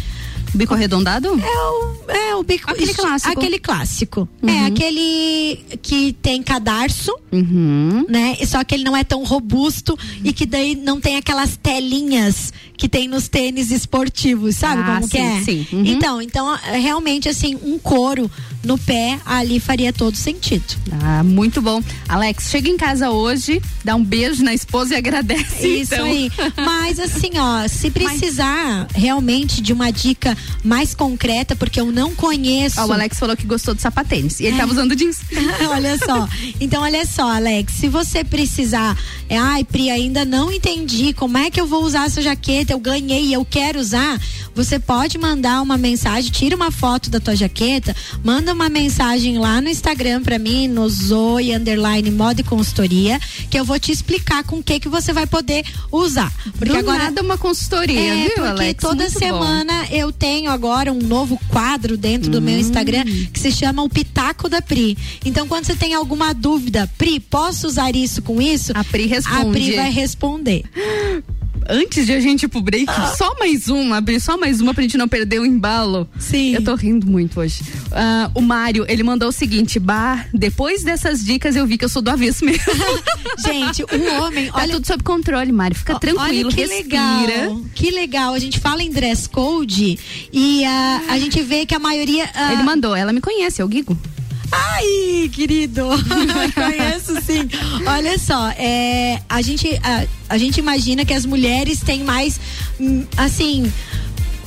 Bico arredondado? é o, é o bico. Aquele isso- clássico. Aquele clássico. Uhum. É aquele que tem cadarço, Uhum. né? Só que ele não é tão robusto e que daí não tem aquelas telinhas que tem nos tênis esportivos, sabe Ah, como que sim, é? sim. Uhum. Então, então é, realmente assim, um couro no pé ali faria todo sentido. Ah, muito bom. Alex, chega em casa hoje, dá um beijo na esposa e agradece. Isso então. aí. Mas assim, ó, se precisar realmente de uma dica mais concreta, porque eu não conheço. Ó, o Alex falou que gostou de sapatênis. E ele tava usando jeans. olha só. Então, olha só, Alex, se você precisar, é, ai, Pri, ainda não entendi como é que eu vou usar essa jaqueta, eu ganhei e eu quero usar, você pode mandar uma mensagem, tira uma foto da tua jaqueta, manda uma mensagem lá no Instagram pra mim, no Zoe underline moda e consultoria, que eu vou te explicar com o que que você vai poder usar. Porque Do agora nada uma consultoria, é, viu, porque Alex? toda Muito bom. semana eu tenho agora um novo quadro dentro do Hum. meu Instagram que se chama o Pitaco da Pri. Então, quando você tem alguma dúvida, Pri, posso usar isso com isso? A Pri responde. A Pri vai responder. Antes de a gente ir pro break, Ah. só mais uma, abrir só mais uma pra gente não perder o embalo. Sim. Eu tô rindo muito hoje. Ah, o Mário, ele mandou o seguinte: Bah, depois dessas dicas eu vi que eu sou do avesso mesmo. Gente, o homem, tá olha- tudo sob controle, Mário. Fica Ó, tranquilo, Olha que respira. legal. Que legal. A gente fala em dress code e ah, a gente vê que a maioria. ah, Ele mandou, ela me conhece, é o Guigo. Ai, querido, conheço sim. Olha só, é, a, gente, a, a gente imagina que as mulheres têm mais, hum, assim,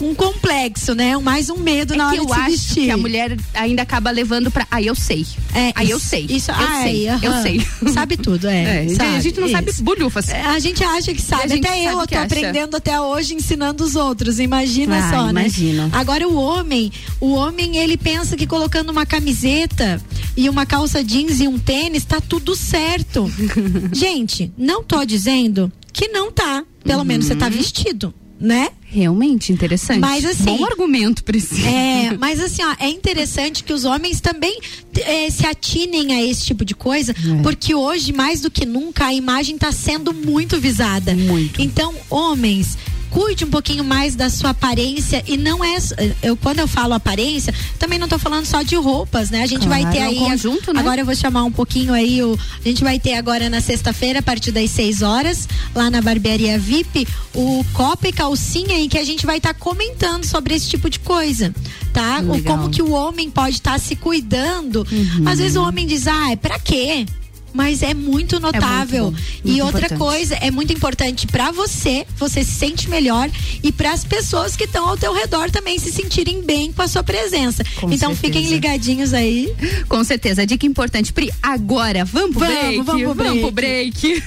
um complexo, né? Mais um medo É na que hora eu de se acho vestir. que a mulher ainda acaba levando pra. Ah, eu sei. É, Aí eu isso- sei. Isso, eu ai, sei. Eu sei. Sabe tudo, é. É, sabe, a gente não sabe isso. bolhufas. É, A gente acha que sabe. até eu, sabe eu tô acha. aprendendo até hoje ensinando os outros. Imagina Ah, só, né? imagino. Agora o homem, o homem ele pensa que colocando uma camiseta e uma calça jeans e um tênis tá tudo certo. gente, não tô dizendo que não tá. Pelo menos você tá Uhum. vestido, né? Realmente interessante. Mas, assim, Bom argumento, Priscila. É, mas assim, ó, é interessante que os homens também eh, se atinem a esse tipo de coisa, É. porque hoje, mais do que nunca, a imagem está sendo muito visada. Muito. Então, homens, cuide um pouquinho mais da sua aparência e não é eu quando eu falo aparência, também não estou falando só de roupas, né? A gente claro, vai ter é um aí conjunto, né? agora eu vou chamar um pouquinho aí o a gente vai ter agora na sexta-feira a partir das 6 horas lá na barbearia VIP o copa e calcinha em que a gente vai estar tá comentando sobre esse tipo de coisa, tá? O como que o homem pode estar tá se cuidando. Uhum. Às vezes o homem diz: "Ah, é para quê?" Mas é muito notável. É muito bom, muito e outra importante. coisa, é muito importante para você, você se sente melhor e para as pessoas que estão ao teu redor também se sentirem bem com a sua presença. Com então certeza. fiquem ligadinhos aí. Com certeza. Dica importante, Pri, agora vamos pro vamos, break. Vamos pro break. Vamos pro break.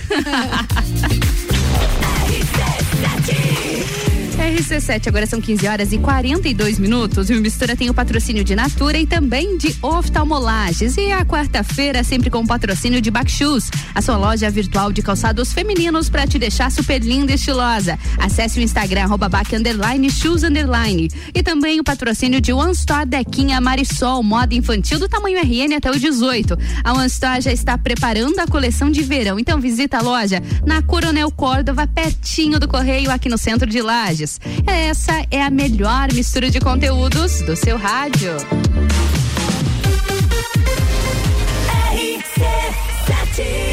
RC7, agora são 15 horas e 42 minutos. E o Mistura tem o patrocínio de Natura e também de oftalmolages. E a quarta-feira, sempre com o patrocínio de Backshoes, a sua loja virtual de calçados femininos para te deixar super linda e estilosa. Acesse o Instagram, arroba back, underline, shoes, underline. E também o patrocínio de One Store Dequinha Marisol, moda infantil do tamanho RN até o 18. A One Store já está preparando a coleção de verão, então visita a loja na Coronel Córdova, pertinho do Correio, aqui no centro de Lages. Essa é a melhor mistura de conteúdos do seu rádio. RC7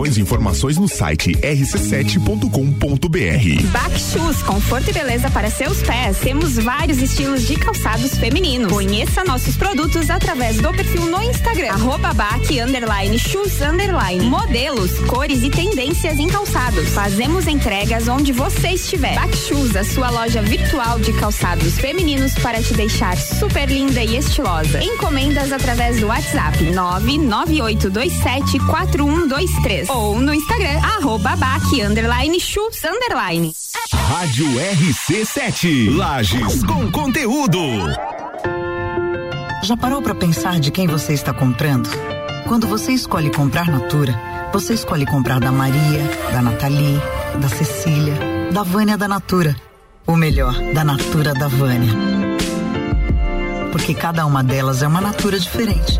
E informações no site rc7.com.br. Back Shoes, conforto e beleza para seus pés. Temos vários estilos de calçados femininos. Conheça nossos produtos através do perfil no Instagram, arroba back, underline, shoes, underline. Modelos, cores e tendências em calçados. Fazemos entregas onde você estiver. Back Shoes, a sua loja virtual de calçados femininos para te deixar super linda e estilosa. Encomendas através do WhatsApp 998274123 ou no Instagram, arroba baque, underline, chus, underline. Rádio RC7, Lages com conteúdo. Já parou para pensar de quem você está comprando? Quando você escolhe comprar Natura, você escolhe comprar da Maria, da Nathalie, da Cecília, da Vânia da Natura. Ou melhor, da Natura da Vânia. Porque cada uma delas é uma Natura diferente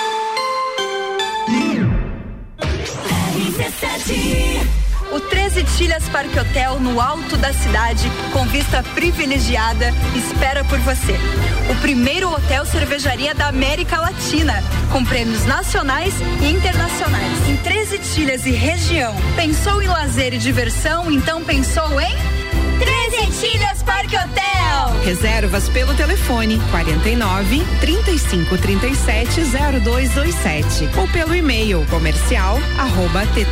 O 13 Tilhas Parque Hotel, no alto da cidade, com vista privilegiada, espera por você. O primeiro hotel cervejaria da América Latina, com prêmios nacionais e internacionais. Em 13 Tilhas e região. Pensou em lazer e diversão? Então pensou em 13 Tilhas Parque Hotel. Reservas pelo telefone 49 35 37 0227 ou pelo e-mail comercial arroba ttph.com.br.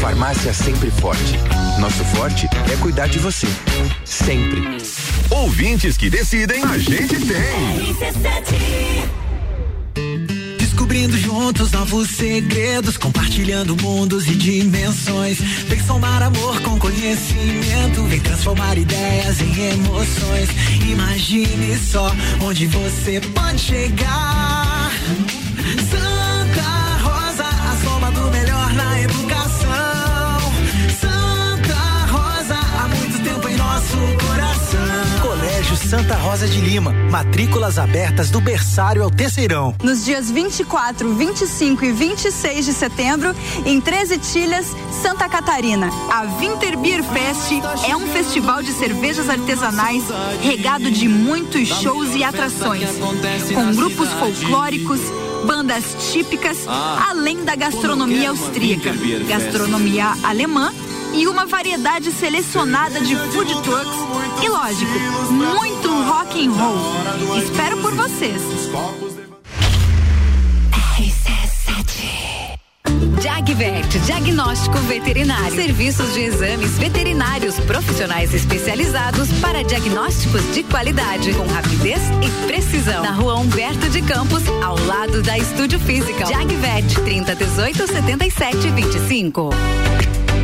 Farmácia Sempre Forte. Nosso forte é cuidar de você. Sempre. Ouvintes que decidem, a gente tem. Descobrindo juntos novos segredos, compartilhando mundos e dimensões. Vem somar amor com conhecimento vem transformar ideias em emoções. Imagine só onde você pode chegar. Santa Colégio Santa Rosa de Lima. Matrículas abertas do berçário ao terceirão. Nos dias 24, 25 e 26 de setembro, em 13 Tilhas, Santa Catarina. A Winter Beer Fest é um festival de cervejas artesanais regado de muitos shows e atrações, com grupos folclóricos, bandas típicas, além da gastronomia austríaca, gastronomia alemã e uma variedade selecionada de food trucks e, lógico, muito rock and roll. Espero por vocês. Jagvet, diagnóstico veterinário. Serviços de exames veterinários profissionais especializados para diagnósticos de qualidade, com rapidez e precisão. Na rua Humberto de Campos, ao lado da Estúdio Física. Jagvet, 30 18 77 25.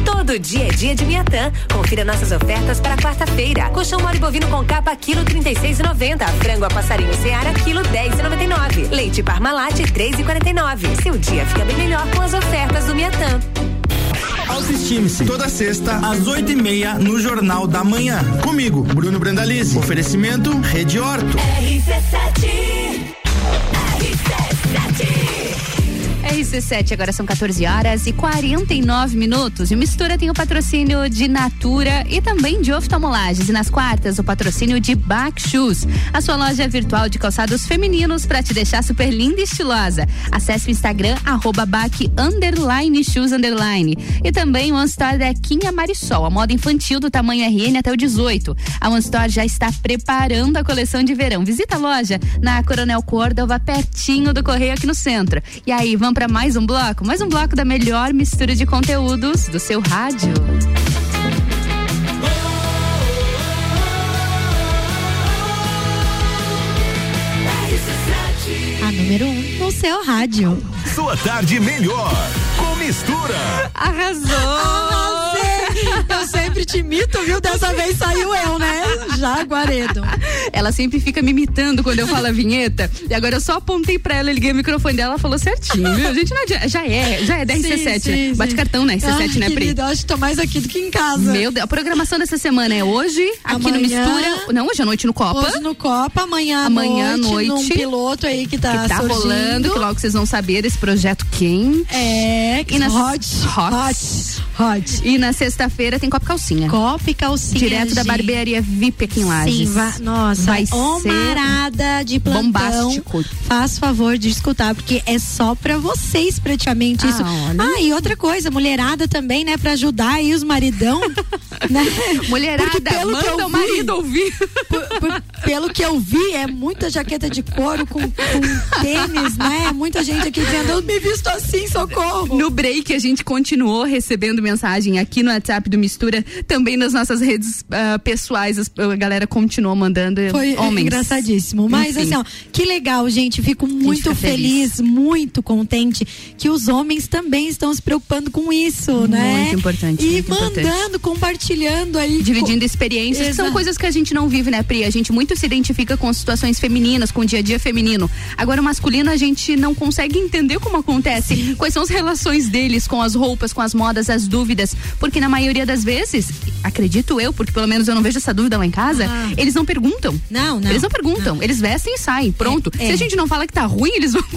Todo dia é dia de Miatã. Confira nossas ofertas para quarta-feira. Colchão mole bovino com capa, quilo 36,90. Frango a passarinho Seara, quilo 10,99. Leite Parmalat, 3,49. Seu dia fica bem melhor com as ofertas do Miatã. Autoestime-se. Toda sexta, às oito e meia, no Jornal da Manhã. Comigo, Bruno Brandalize. Oferecimento Rede Horto. RC7. RC7. RC7, agora são 14 horas e 49 minutos. E o Mistura tem o patrocínio de Natura e também de oftalmolagens. E nas quartas, o patrocínio de Back Shoes, a sua loja virtual de calçados femininos para te deixar super linda e estilosa. Acesse o Instagram, arroba Back underline shoes underline. E também o One da Quinha Marisol, a moda infantil do tamanho RN até o 18. A One Store já está preparando a coleção de verão. Visita a loja na Coronel Córdova, pertinho do Correio aqui no centro. E aí, vamos para mais um bloco? Mais um bloco da melhor mistura de conteúdos do seu rádio. A número um no seu rádio. Sua tarde melhor com mistura. Arrasou! Sempre te imito, viu? Dessa vez saiu eu, né? Jaguaredo. Ela sempre fica me imitando quando eu falo a vinheta. E agora eu só apontei pra ela, liguei o microfone dela, ela falou certinho, viu? A gente não adianta, já é, já é da RC7, sim, né? Bate cartão, né? RC7, Ai, né, Pri? Querida, eu acho que tô mais aqui do que em casa. Meu Deus, a programação dessa semana é hoje, aqui Amanhã, no Mistura. Não, hoje à noite no Copa. Hoje no Copa, amanhã à amanhã noite, noite. num piloto aí que tá, que tá surgindo. rolando, que logo vocês vão saber desse projeto quente. É, e na hot, hot, hot. E na sexta-feira tem Copa Calcinha. Copa e calcinha. Direto da barbearia VIP aqui em Lages. Sim, va nossa, vai omarada de plantão. bombástico. Faz favor de escutar, porque é só pra vocês praticamente Ah, isso. olha Ah, e outra coisa, mulherada também, né, pra ajudar aí os maridão, né? Mulherada, Porque pelo que manda eu o marido vi, ouvir. por- por- pelo que eu vi, é muita jaqueta de couro com, com tênis, né? Muita gente aqui dizendo, eu me visto assim, socorro. No break, a gente continuou recebendo mensagem aqui no WhatsApp do Mistura, também nas nossas redes ah, pessoais, a galera continuou mandando Foi homens. engraçadíssimo. Mas Enfim. assim, ó, que legal, gente. Fico muito fica feliz, muito contente que os homens também estão se preocupando com isso, né? Muito importante, E muito importante. mandando, compartilhando aí. Dividindo experiências, que são coisas que a gente não vive, né, Pri? A gente muito se identifica com situações femininas, com o dia a dia feminino. Agora, o masculino, a gente não consegue entender como acontece. Quais são as relações deles com as roupas, com as modas, as dúvidas. Porque na maioria das vezes, acredito eu, porque pelo menos eu não vejo essa dúvida lá em casa, Ah. eles não perguntam. Não, não. Eles não perguntam. Eles vestem e saem. Pronto. É, Se é. a gente não fala que tá ruim, eles vão.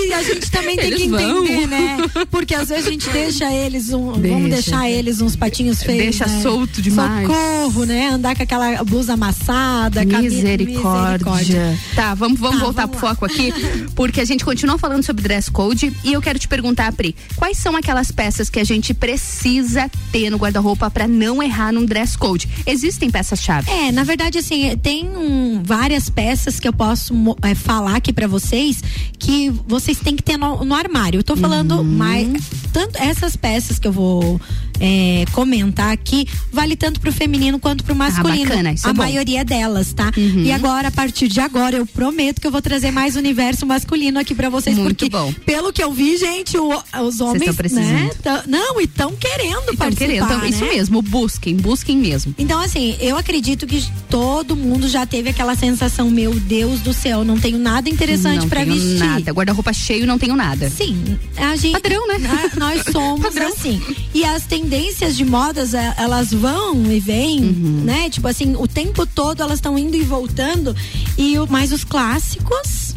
E a gente também tem Eles que vão. entender, né? Porque às vezes a gente deixa eles um, Deixa. vamos deixar eles uns patinhos feios. Deixa né? solto demais. Socorro, né? Andar com aquela blusa amassada, camisa- Misericórdia. Tá, vamos, vamos Tá, voltar vamos pro foco aqui, porque a gente continua falando sobre dress code e eu quero te perguntar, Pri, quais são aquelas peças que a gente precisa ter no guarda-roupa pra não errar num dress code? Existem peças-chave? É, na verdade, assim, tem um, várias peças que eu posso é, falar aqui pra vocês que vocês têm que ter no, no armário. Eu tô falando Uhum. mais. Tanto essas peças que eu vou é, comentar aqui, vale tanto pro feminino quanto pro masculino. Ah, bacana, isso a é maioria delas, tá? Uhum. E agora, a partir de agora, eu prometo que eu vou trazer mais universo masculino aqui pra vocês, Muito porque bom. pelo que eu vi, gente, o- os homens, estão precisando. né? tão- não, e estão querendo Então, participar, querendo, então, isso né? mesmo, busquem, busquem mesmo. Então, assim, eu acredito que todo mundo já teve aquela sensação, meu Deus do céu, não tenho nada interessante tenho vestir. nada. Guarda-roupa cheio, não tenho nada. Sim, a gente. Padrão, né? Nós somos assim. E as tendências de modas, é, elas vão e vêm, Uhum. né? Tipo assim, o tempo todo elas estão indo e voltando. E o, mas os clássicos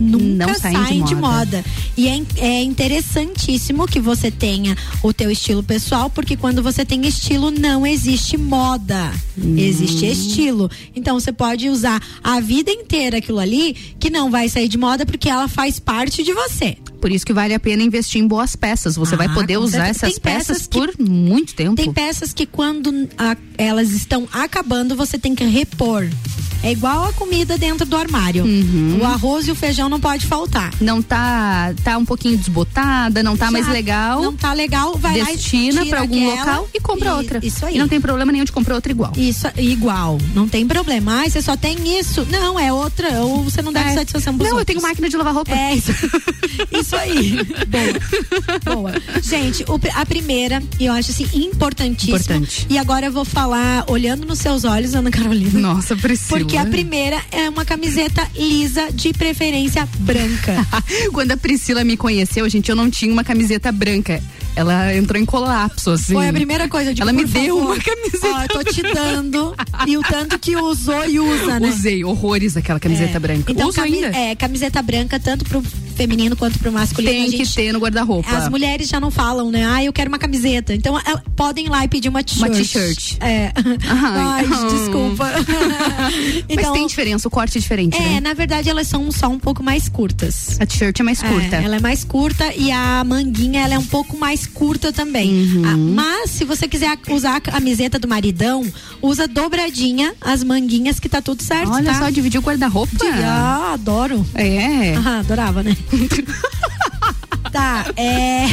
nunca Não saem de saem de moda. moda. E é, é interessantíssimo que você tenha o teu estilo pessoal, porque quando você tem estilo, não existe moda. Hum. Existe estilo. Então você pode usar a vida inteira aquilo ali, que não vai sair de moda, porque ela faz parte de você. Por isso que vale a pena investir em boas peças. Você vai Ah, poder com usar certeza. essas peças peças que- por muito tempo. Tem peças que quando a- elas estão acabando, você tem que repor. É igual a comida dentro do armário. O arroz e o feijão não pode faltar. Não tá, tá um pouquinho desbotada, não tá Já mais legal. Não tá legal, vai lá destina tira pra algum local e compra e- outra. isso aí. E não tem problema nenhum de comprar outra igual. Isso, igual. Não tem problema. Ah, você só tem isso. Não, é outra. Ou você não dá É. satisfação pros Não, eu outros. tenho máquina de lavar roupa. É, isso, isso aí. Boa. Boa. Gente, o a primeira, eu acho assim, importantíssimo. Importante. E agora eu vou falar olhando nos seus olhos, Ana Carolina. Nossa, Priscila. Porque a primeira é uma camiseta lisa, de preferência branca. Quando a Priscila me conheceu, gente, eu não tinha uma camiseta branca. Ela entrou em colapso, assim. Foi a primeira coisa. Digo, Ela me deu favor, uma camiseta. Ó, tô te dando. e o tanto que usou e usa, né? Usei horrores aquela camiseta É. branca. Então, Uso cami- ainda. É, camiseta branca, tanto pro feminino quanto pro masculino. Tem gente- que ter no guarda-roupa. As mulheres já não falam, né? Ah, eu quero uma camiseta. Então, el- podem ir lá e pedir uma t-shirt. Uma t-shirt. É. Ai, desculpa. Mas tem diferença, o corte é diferente, É, né? na verdade elas são só um pouco mais curtas. A t-shirt é mais curta. É, ela é mais curta e a manguinha ela é um pouco mais curta também. Uhum. Ah, mas se você quiser usar a camiseta do maridão, usa dobradinha as manguinhas que tá tudo certo, Olha tá? só, dividir o guarda-roupa. Ah, adoro. É. Ah, adorava, né? tá, é.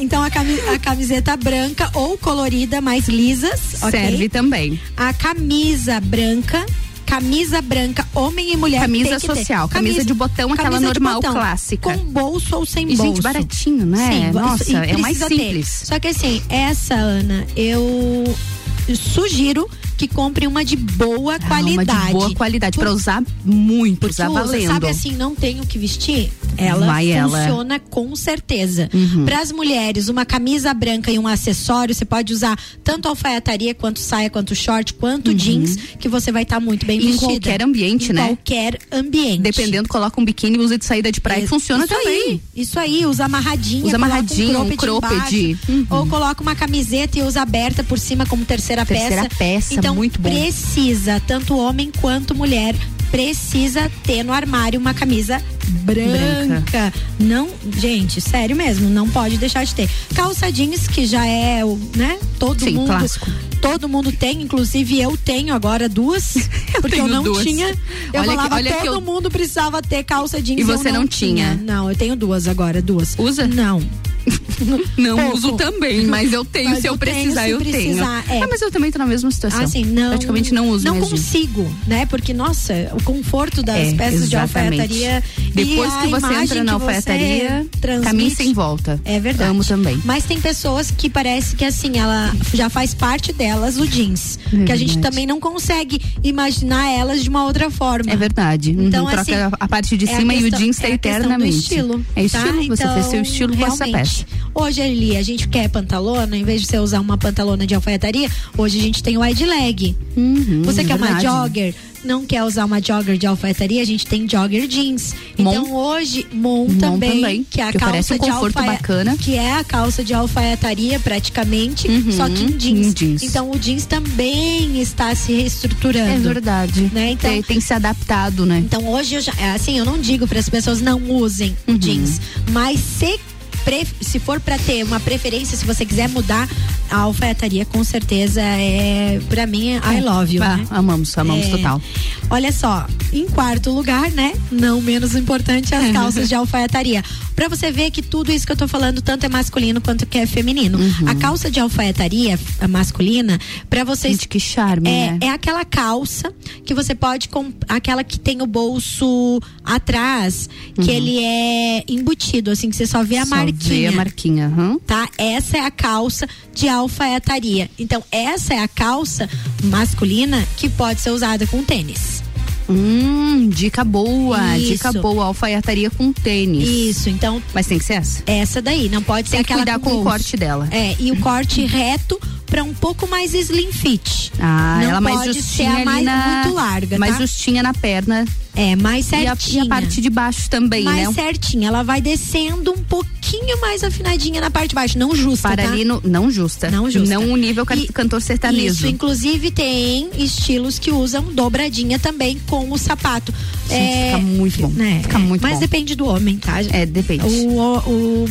Então a, cami- a camiseta branca ou colorida, mais lisas? Serve também. A camisa branca. Camisa branca, homem e mulher. Camisa social, camisa de botão, aquela camisa de normal, botão, clássica. Com bolso ou sem E, bolso. gente, baratinho, né? Sim, Nossa, é mais precisa ter. simples. Só que assim, essa, Ana, eu sugiro que compre uma de boa Ah, qualidade. Uma de boa qualidade, pra usar muito, Porque usar usa, valendo. sabe assim, não tenho o que vestir? Ela Vai ela. funciona com certeza. Uhum. Para as mulheres, uma camisa branca e um acessório, você pode usar tanto alfaiataria, quanto saia, quanto short, quanto jeans, que você vai estar muito bem Uhum. Em vestida. qualquer ambiente, Em né? qualquer ambiente. Dependendo, coloca um biquíni, usa de saída de praia, É, funciona isso também. Aí, isso aí, usa amarradinha. Usa coloca amarradinho, um cropped cropped. embaixo, Uhum. Ou coloca uma camiseta e usa aberta por cima como terceira, Terceira peça. peça, Então, muito bom. precisa, tanto homem quanto mulher, precisa ter no armário uma camisa branca. Não, gente, sério mesmo, não pode deixar de ter. Calça jeans, que já é o, né? Todo Sim, mundo. clássico. Todo mundo tem, inclusive eu tenho agora duas, porque eu tenho não duas. tinha. Eu Olha que- falava, olha que todo eu- mundo precisava ter calça jeans E eu você não tinha? Não, eu tenho duas agora, duas. Usa? Não. Não Pouco. uso também, mas eu tenho. Mas se eu, eu tenho, precisar, se eu precisar, tenho. é. Ah, mas eu também tô na mesma situação. Assim, não. Praticamente não uso Não jeans. consigo, né? Porque, nossa, o conforto das É, peças de exatamente. alfaiataria. Depois que você entra na alfaiataria, caminho sem volta. É verdade. Amo também. Mas tem pessoas que parece que assim, ela já faz parte delas o jeans. É que a gente também não consegue imaginar elas de uma outra forma. É verdade. Uhum, Então, troca assim, a parte de é cima e o questão- jeans tá é questão do eternamente. estilo, É tá? estilo, você fez seu estilo com essa peça. Hoje, ali, a gente quer pantalona, em vez de você usar uma pantalona de alfaiataria, hoje a gente tem wide leg. você quer uma Uhum, verdade. jogger? Não quer usar uma jogger de alfaiataria? A gente tem jogger jeans. Então hoje, Mon, Mon também, também, que é a que calça um de conforto alfaia- bacana. que é a calça de alfaiataria praticamente, Uhum, só que em jeans. em jeans. Então o jeans também está se reestruturando. É verdade. Né? Então, tem, tem se adaptado, né? então hoje eu já, é assim, eu não digo para as pessoas não usem Uhum. o jeans, mas se se for para ter uma preferência, se você quiser mudar, a alfaiataria com certeza é para mim é I love you. Ah, né? amamos, amamos É. total. Olha só, em quarto lugar, né? Não menos importante, as calças de alfaiataria. Pra você ver que tudo isso que eu tô falando, tanto é masculino quanto que é feminino. Uhum. A calça de alfaiataria masculina, pra vocês. Gente, que charme, é, né? é aquela calça que você pode com aquela que tem o bolso atrás, que Uhum. ele é embutido, assim, que você só vê a Só marquinha. vê a marquinha, aham. Tá? Essa é a calça de alfaiataria. Então, essa é a calça masculina que pode ser usada com tênis. Hum, dica boa, Isso. dica boa, alfaiataria com tênis. Isso, então. Mas tem que ser essa? Essa daí, não pode Tem ser que aquela cuidar com o bolso. corte dela. É, e o corte reto pra um pouco mais slim fit. Ah, não ela mais pode justinha ser a ali mais na, muito larga, mais tá? justinha na perna. É, mais E a, certinha. e a parte de baixo também, mais né? certinha, ela vai descendo um pouquinho mais afinadinha na parte de baixo, não justa, Para tá? ali no, não justa. Não justa. Não o nível E- cantor sertanejo. Isso, inclusive tem estilos que usam dobradinha também com o sapato. Gente, fica muito bom. né, Fica muito Mas bom. depende do homem, tá? É, depende. O, o, o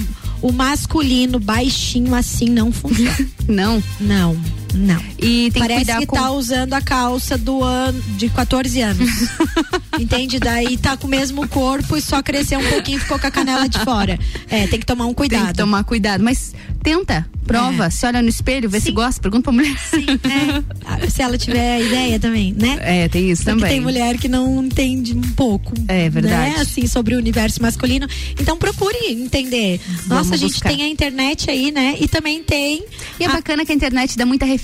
masculino baixinho assim não funciona. não? Não, não. E tem Parece que cuidar que com... tá usando a calça do ano de 14 anos. Entende? Daí tá com o mesmo corpo e só cresceu um pouquinho e ficou com a canela de fora. É, tem que tomar um cuidado. Tem que tomar cuidado. Mas tenta, prova, É. se olha no espelho, vê se gosta, pergunta pra mulher. Sim, é. Ah, Se ela tiver ideia também, né? É, tem isso Porque também. tem mulher que não entende um pouco. É verdade. Né? Assim, sobre o universo masculino. Então procure entender. Nossa, Vamos a gente buscar. tem a internet aí, né? E também tem. E é bacana que a internet dá muita referência,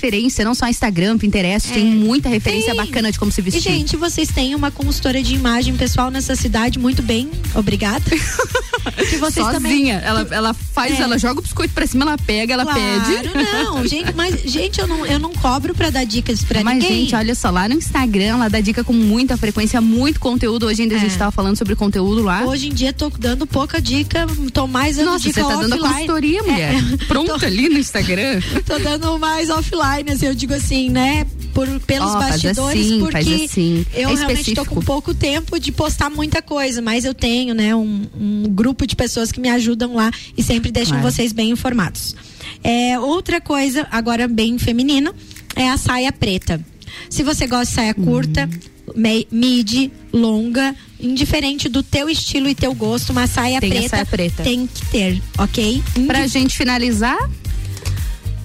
não só Instagram, Pinterest, tem muita referência É. Tem. bacana de como se E, vestir. gente, vocês têm uma consultora de imagem pessoal nessa cidade, muito bem, obrigada. que vocês Sozinha, também. ela, ela faz, É. ela joga o biscoito pra cima, ela pega, ela Claro, pede. não, gente, mas gente, eu não, eu não cobro pra dar dicas pra Mas, ninguém. gente, olha só, lá no Instagram, ela dá dica com muita frequência, muito conteúdo. Hoje ainda a gente tava falando sobre conteúdo lá. Hoje em dia tô dando pouca dica, tô mais dando Nossa, dica você tá dando a offline. consultoria, mulher. É. Pronta Tô- ali no Instagram. Tô dando mais offline, assim, eu digo assim, né? Por, pelos faz bastidores, assim, porque assim. eu É realmente específico. com pouco tempo de postar muita coisa, mas eu tenho, né, um, um grupo de pessoas que me ajudam lá e sempre deixam Claro. vocês bem informados. É, outra coisa, agora bem feminina, é a saia preta. Se você gosta de saia curta, Uhum. midi, longa, indiferente do teu estilo e teu gosto, uma saia Tem preta, saia preta. tem que ter, ok? Pra gente finalizar,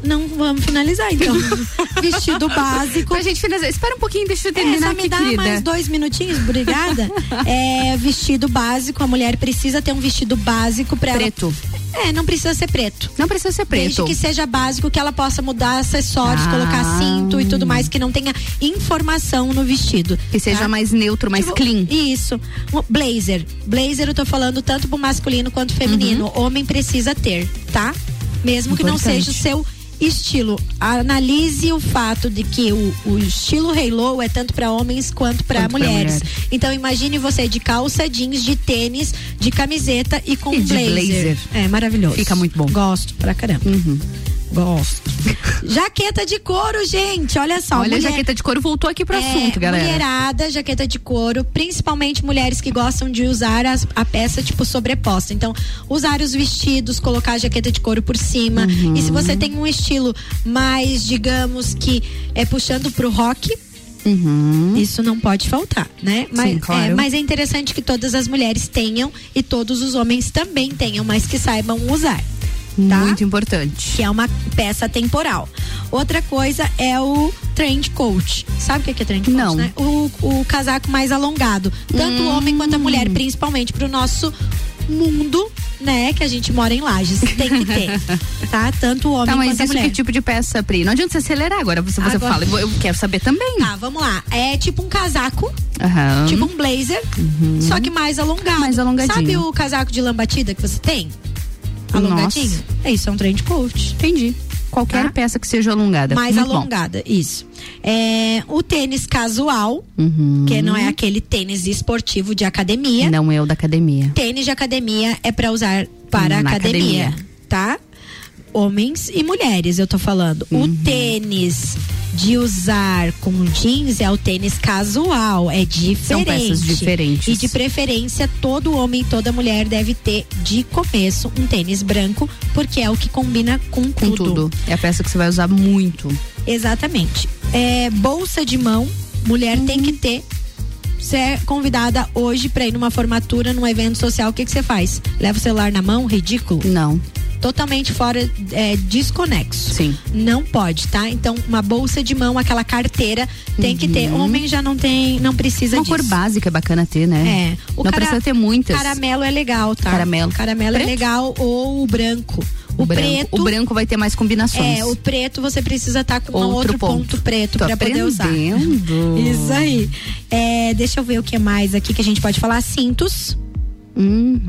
Não vamos finalizar, então. Vestido básico. pra gente finalizar. Espera um pouquinho, deixa eu É, terminar só me aqui, dá querida. mais dois minutinhos, obrigada. é, vestido básico, a mulher precisa ter um vestido básico para Preto. É, não precisa ser preto. Não precisa ser preto. Desde que seja básico, que ela possa mudar acessórios, Ah. colocar cinto e tudo mais, que não tenha informação no vestido. Que seja tá? mais neutro, mais Tipo, clean. Isso. Blazer. Blazer eu tô falando tanto pro masculino quanto feminino. Homem precisa ter, tá? Mesmo que não Uhum. Importante. seja o seu estilo. Analise o fato de que o, o estilo Halo é tanto para homens quanto para mulheres. mulher. Então imagine você de calça jeans, de tênis, de camiseta e com E blazer. blazer. É maravilhoso. Fica muito bom. Gosto pra caramba. Uhum. Gosto. jaqueta de couro, gente. Olha só. Olha, a mulher- jaqueta de couro voltou aqui pro é, assunto, galera. Mulherada, jaqueta de couro, principalmente mulheres que gostam de usar as- a peça tipo sobreposta. Então, usar os vestidos, colocar a jaqueta de couro por cima. Uhum. E se você tem um estilo mais, digamos que é puxando pro rock, Uhum. isso não pode faltar, né? Mas, claro. é, mas é interessante que todas as mulheres tenham e todos os homens também tenham, mas que saibam usar. Tá? Muito importante. que é uma peça temporal. Outra coisa é o trend coat. Sabe o que que é trend coat, Não. né? O, o casaco mais alongado. Tanto o homem quanto a Hum. mulher, principalmente pro nosso mundo, né? Que a gente mora em Lages. Tem que ter. tá? Tanto o homem Tá, mas quanto a isso mulher. que tipo de peça, Pri? Não adianta você acelerar agora, você, você Agora- fala. Eu, quero saber também. Tá, vamos lá. É tipo um casaco, Aham. tipo um blazer, só que mais alongado. Uhum. Mais alongadinho. Sabe o casaco de lambatida que você tem? Alongadinho? Nossa. É isso, é um trend coat. Entendi. Qualquer Tá? peça que seja alongada. mais Muito bom. alongada, isso. É, o tênis casual, Uhum. que não é aquele tênis esportivo de academia. Não é o da academia. Tênis de academia é para usar para Na academia, academia. tá? Homens e mulheres, eu tô falando. Uhum. O tênis de usar com jeans é o tênis casual, é diferente. São peças diferentes. E de preferência, todo homem e toda mulher deve ter de começo um tênis branco, porque é o que combina com, Com tudo. É a peça que você vai usar muito. Exatamente. É, bolsa de mão, mulher tem Uhum. que ter. Você é convidada hoje pra ir numa formatura, num evento social, o que que você faz? Leva o celular na mão? Ridículo? Não. Totalmente fora, é, desconexo. Sim. Não pode, tá? Então, uma bolsa de mão, aquela carteira, tem que ter. Homem já não tem, não precisa Uhum. Uma disso. cor básica é bacana ter, né? É. O não cara- precisa ter muitas. Caramelo é legal, tá? Caramelo. Caramelo é Preto? legal ou o branco. O, branco. preto. O branco vai ter mais combinações. É, o preto você precisa estar com um Outro outro ponto, ponto. preto para poder usar. Isso aí. É, deixa eu ver o que mais aqui que a gente pode falar. Cintos.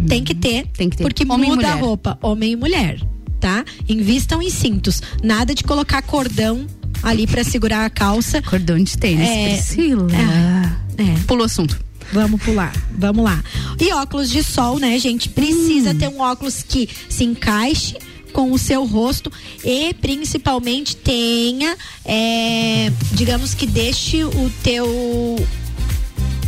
Tem que ter. Tem que ter. Porque Homem muda a roupa. Homem e mulher. Tá? Invistam em cintos. Nada de colocar cordão ali para segurar a calça. Cordão de tênis, É, Priscila. É. Pulou o assunto. Vamos pular, vamos lá. E óculos de sol, né, gente? Hum. Precisa ter um óculos que se encaixe com o seu rosto e principalmente tenha, é, digamos que deixe o teu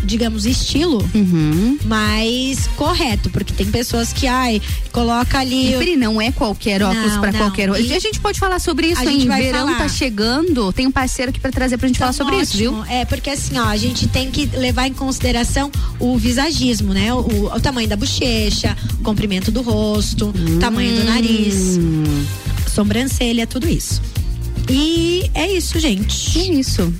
digamos, estilo Uhum. mais correto, porque tem pessoas que, ai, coloca ali. E Pri, não é qualquer óculos não. qualquer E- A gente pode falar sobre isso, A hein? gente vai Verão falar. tá chegando. Tem um parceiro aqui pra trazer pra gente falar sobre isso, viu? Ótimo. É, porque assim, ó, a gente tem que levar em consideração o visagismo, né? O, o tamanho da bochecha, o comprimento do rosto, o tamanho do nariz, Hum. sobrancelha, tudo isso. E é isso, gente. É isso.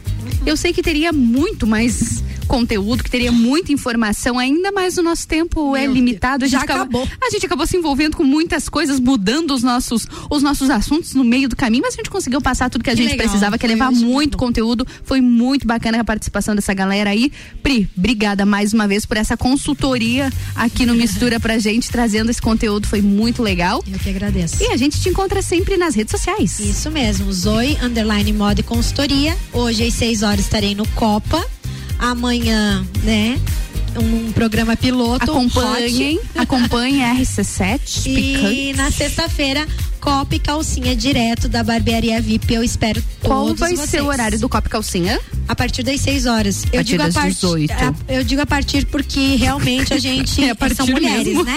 Eu sei que teria muito mais conteúdo, que teria muita informação, ainda mais o nosso tempo é Meu limitado. A Deus, gente, já acabou, a gente acabou se envolvendo com muitas coisas, mudando os nossos, os nossos assuntos no meio do caminho, mas a gente conseguiu passar tudo que a Que gente legal, precisava, que é levar muito conteúdo. Foi muito bacana a participação dessa galera aí. Pri, obrigada mais uma vez por essa consultoria aqui no Mistura pra gente, trazendo esse conteúdo. Foi muito legal. Eu que agradeço. E a gente te encontra sempre nas redes sociais. Isso mesmo, Zoe, underline moda e consultoria. Hoje às 6 horas estarei no Copa. Amanhã, né? Um programa piloto. Acompanhem, acompanhem a RC7 E na sexta-feira, Copa e calcinha direto da barbearia VIP. Eu espero Qual todos vai vocês. ser o horário do Copa e Calcinha? A partir das 6 horas. A eu partir digo das a partir. 18. a- Eu digo a partir porque realmente a gente É a são mulheres, mesmo. né?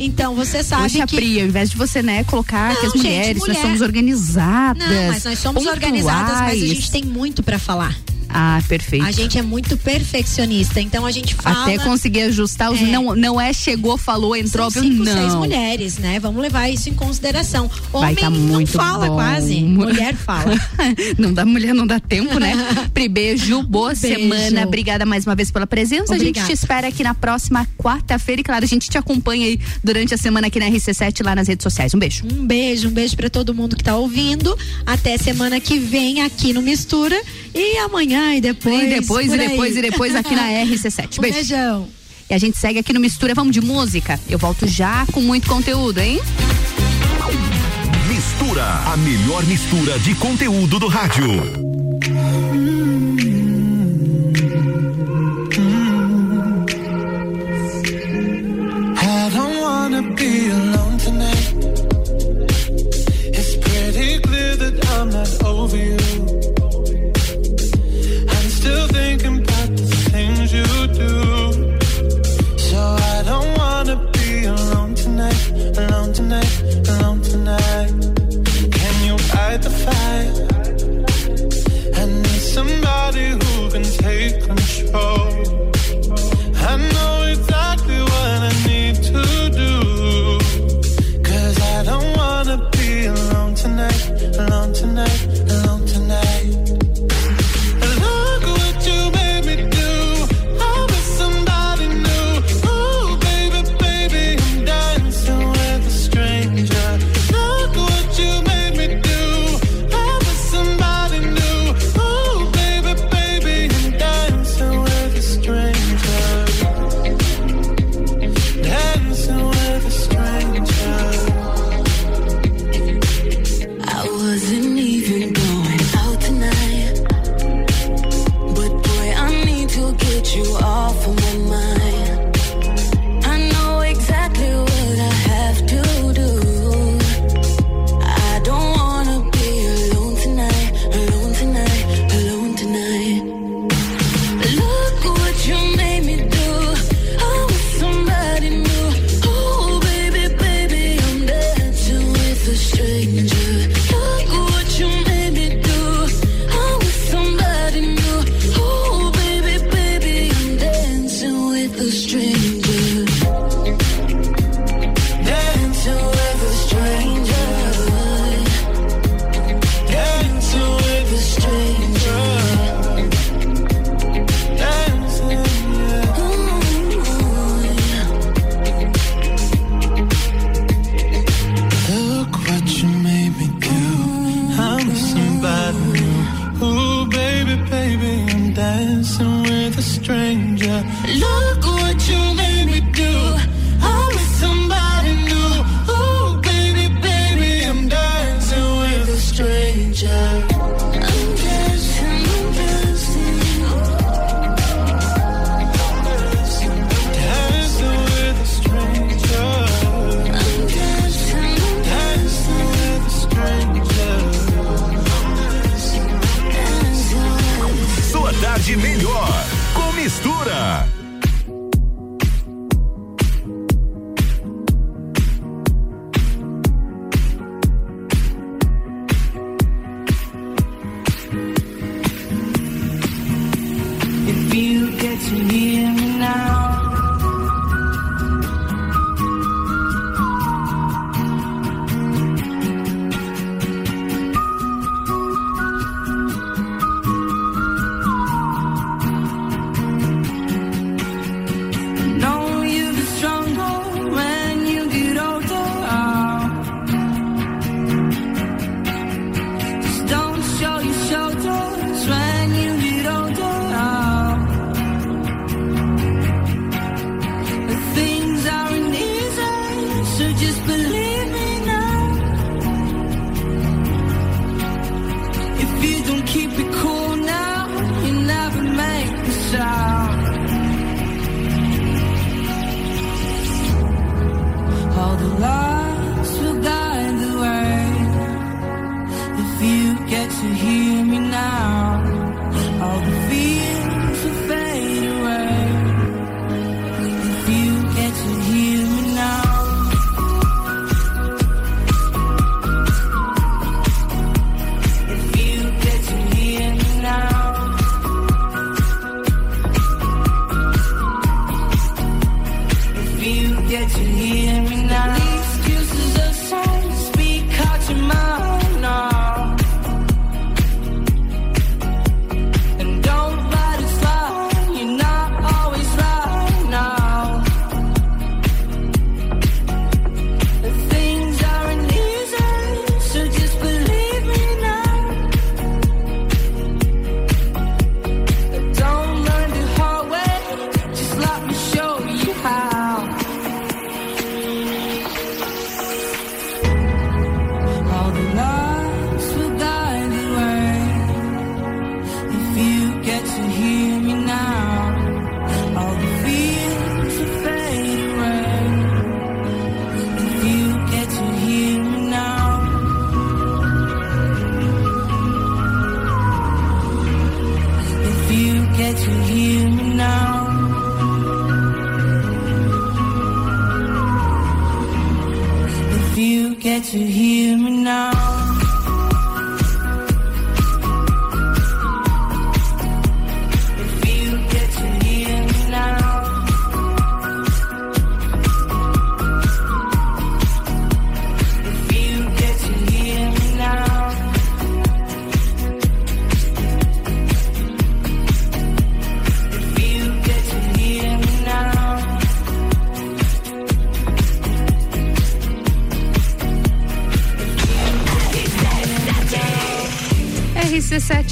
Então você sabe Poxa, que Pri, ao invés de você, né, colocar que as Não, gente, mulheres, nós mulher- somos organizadas. Não, mas nós somos organizadas, mas a pontuais. gente tem muito pra falar. Ah, perfeito. A gente é muito perfeccionista, então a gente fala. Até conseguir ajustar os É. não, não é chegou, falou, entrou, São cinco, não. seis mulheres, né? Vamos levar isso em consideração. Homem tá não fala bom. quase, mulher fala. não dá mulher, não dá tempo, né? Pri, beijo, boa Beijo. semana. Obrigada mais uma vez pela presença. A gente Obrigada. te espera aqui na próxima quarta-feira e claro, a gente te acompanha aí durante a semana aqui na RC7 lá nas redes sociais. Um beijo. Um beijo, um beijo pra todo mundo que tá ouvindo. Até semana que vem aqui no Mistura e amanhã e depois. E depois, e aí. depois, e depois aqui na RC7. Um Beijo. beijão. E a gente segue aqui no Mistura. Vamos de música? Eu volto já com muito conteúdo, hein? Mistura, a melhor mistura de conteúdo do rádio. I don't wanna be alone tonight. It's pretty clear that I'm not over you. Still thinking about the things you do. So I don't wanna be alone tonight, alone tonight, alone tonight. Can you fight the fight? I need somebody who can take control. I know exactly what I need to do. Cause I don't wanna be alone tonight, alone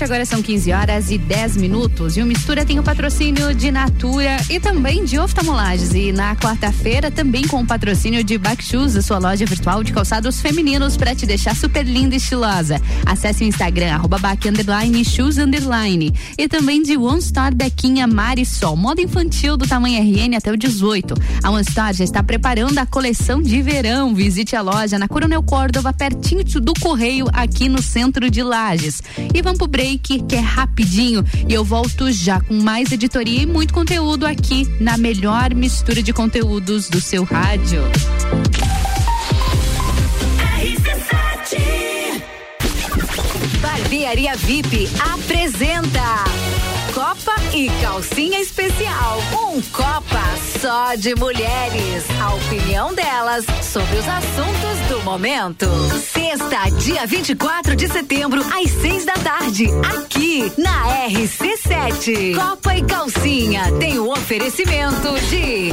agora são 15 horas e 10 minutos. E o Mistura tem o patrocínio de Natura e também de oftalmolages. E na quarta-feira, também com o patrocínio de Backshoes, a sua loja virtual de calçados femininos para te deixar super linda e estilosa. Acesse o Instagram, arroba back, underline, shoes, underline. E também de One Star Bequinha Marisol, moda infantil do tamanho RN até o 18. A One Star já está preparando a coleção de verão. Visite a loja na Coronel Córdova, pertinho do Correio, aqui no centro de Lages. E vamos pro break, que é rapidinho. E eu volto já com mais editoria e muito conteúdo aqui na melhor mistura de conteúdos do seu rádio. Barbearia VIP apresenta e Calcinha Especial. Um Copa só de mulheres. A opinião delas sobre os assuntos do momento. Sexta, dia 24 de setembro, às seis da tarde, aqui na RC7. Copa e Calcinha tem o oferecimento de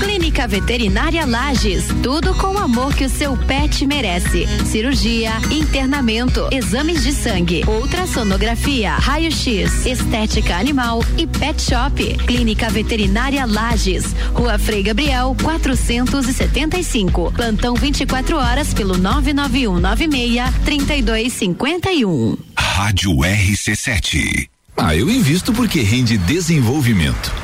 Clínica Veterinária Lages, tudo com o amor que o seu pet merece. Cirurgia, internamento, exames de sangue, ultrassonografia, raio-x, estética animal e pet shop. Clínica Veterinária Lages, Rua Frei Gabriel, 475. Plantão 24 horas pelo 991 96 3251. Rádio RC7. Ah, eu invisto porque rende desenvolvimento.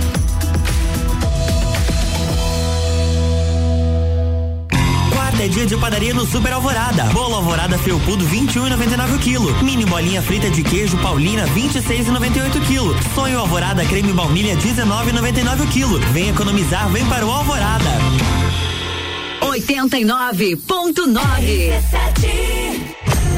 é dia de padaria no Super Alvorada. Bolo Alvorada Felpudo 21,99 o quilo. Mini bolinha frita de queijo Paulina 26,98 o quilo. Sonho Alvorada creme baunilha 19,99 o quilo. Vem economizar, vem para o Alvorada. 89.9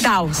Taos.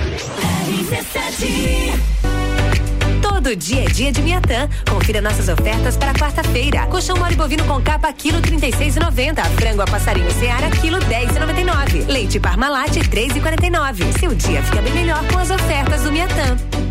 Todo dia é dia de Miatã. Confira nossas ofertas para quarta-feira. Colchão mole bovino com capa, quilo 36,90. Frango a passarinho Seara, quilo 10,99. Leite Parmalat, 3,49. Seu dia fica bem melhor com as ofertas do Miatã.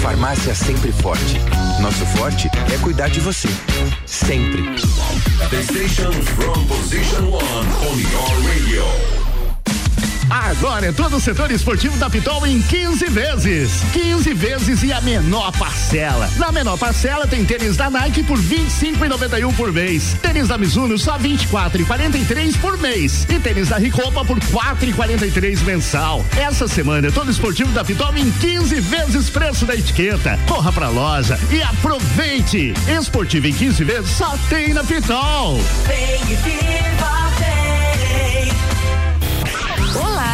Farmácia Sempre Forte. Nosso forte é cuidar de você. Sempre. The station from position one on your radio. Agora é todo o setor esportivo da Pitol em 15 vezes. 15 vezes e a menor parcela. Na menor parcela tem tênis da Nike por 25,91 por mês. Tênis da Mizuno só 24,43 por mês. E tênis da Ricopa por 4,43 mensal. Essa semana é todo esportivo da Pitol em 15 vezes preço da etiqueta. Corra pra loja e aproveite. Esportivo em 15 vezes só tem na Pitol. Vem e viva,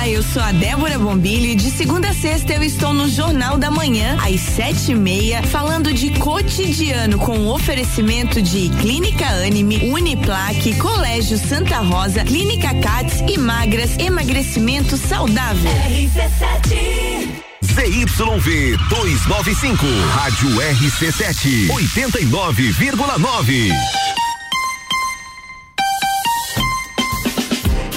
Olá, eu sou a Débora Bombilho e de segunda a sexta eu estou no Jornal da Manhã, às sete e meia, falando de cotidiano com oferecimento de Clínica Anime, Uniplaque, Colégio Santa Rosa, Clínica Cats e Magras, emagrecimento saudável. RC7 ZYV 295, Rádio RC7, 89,9.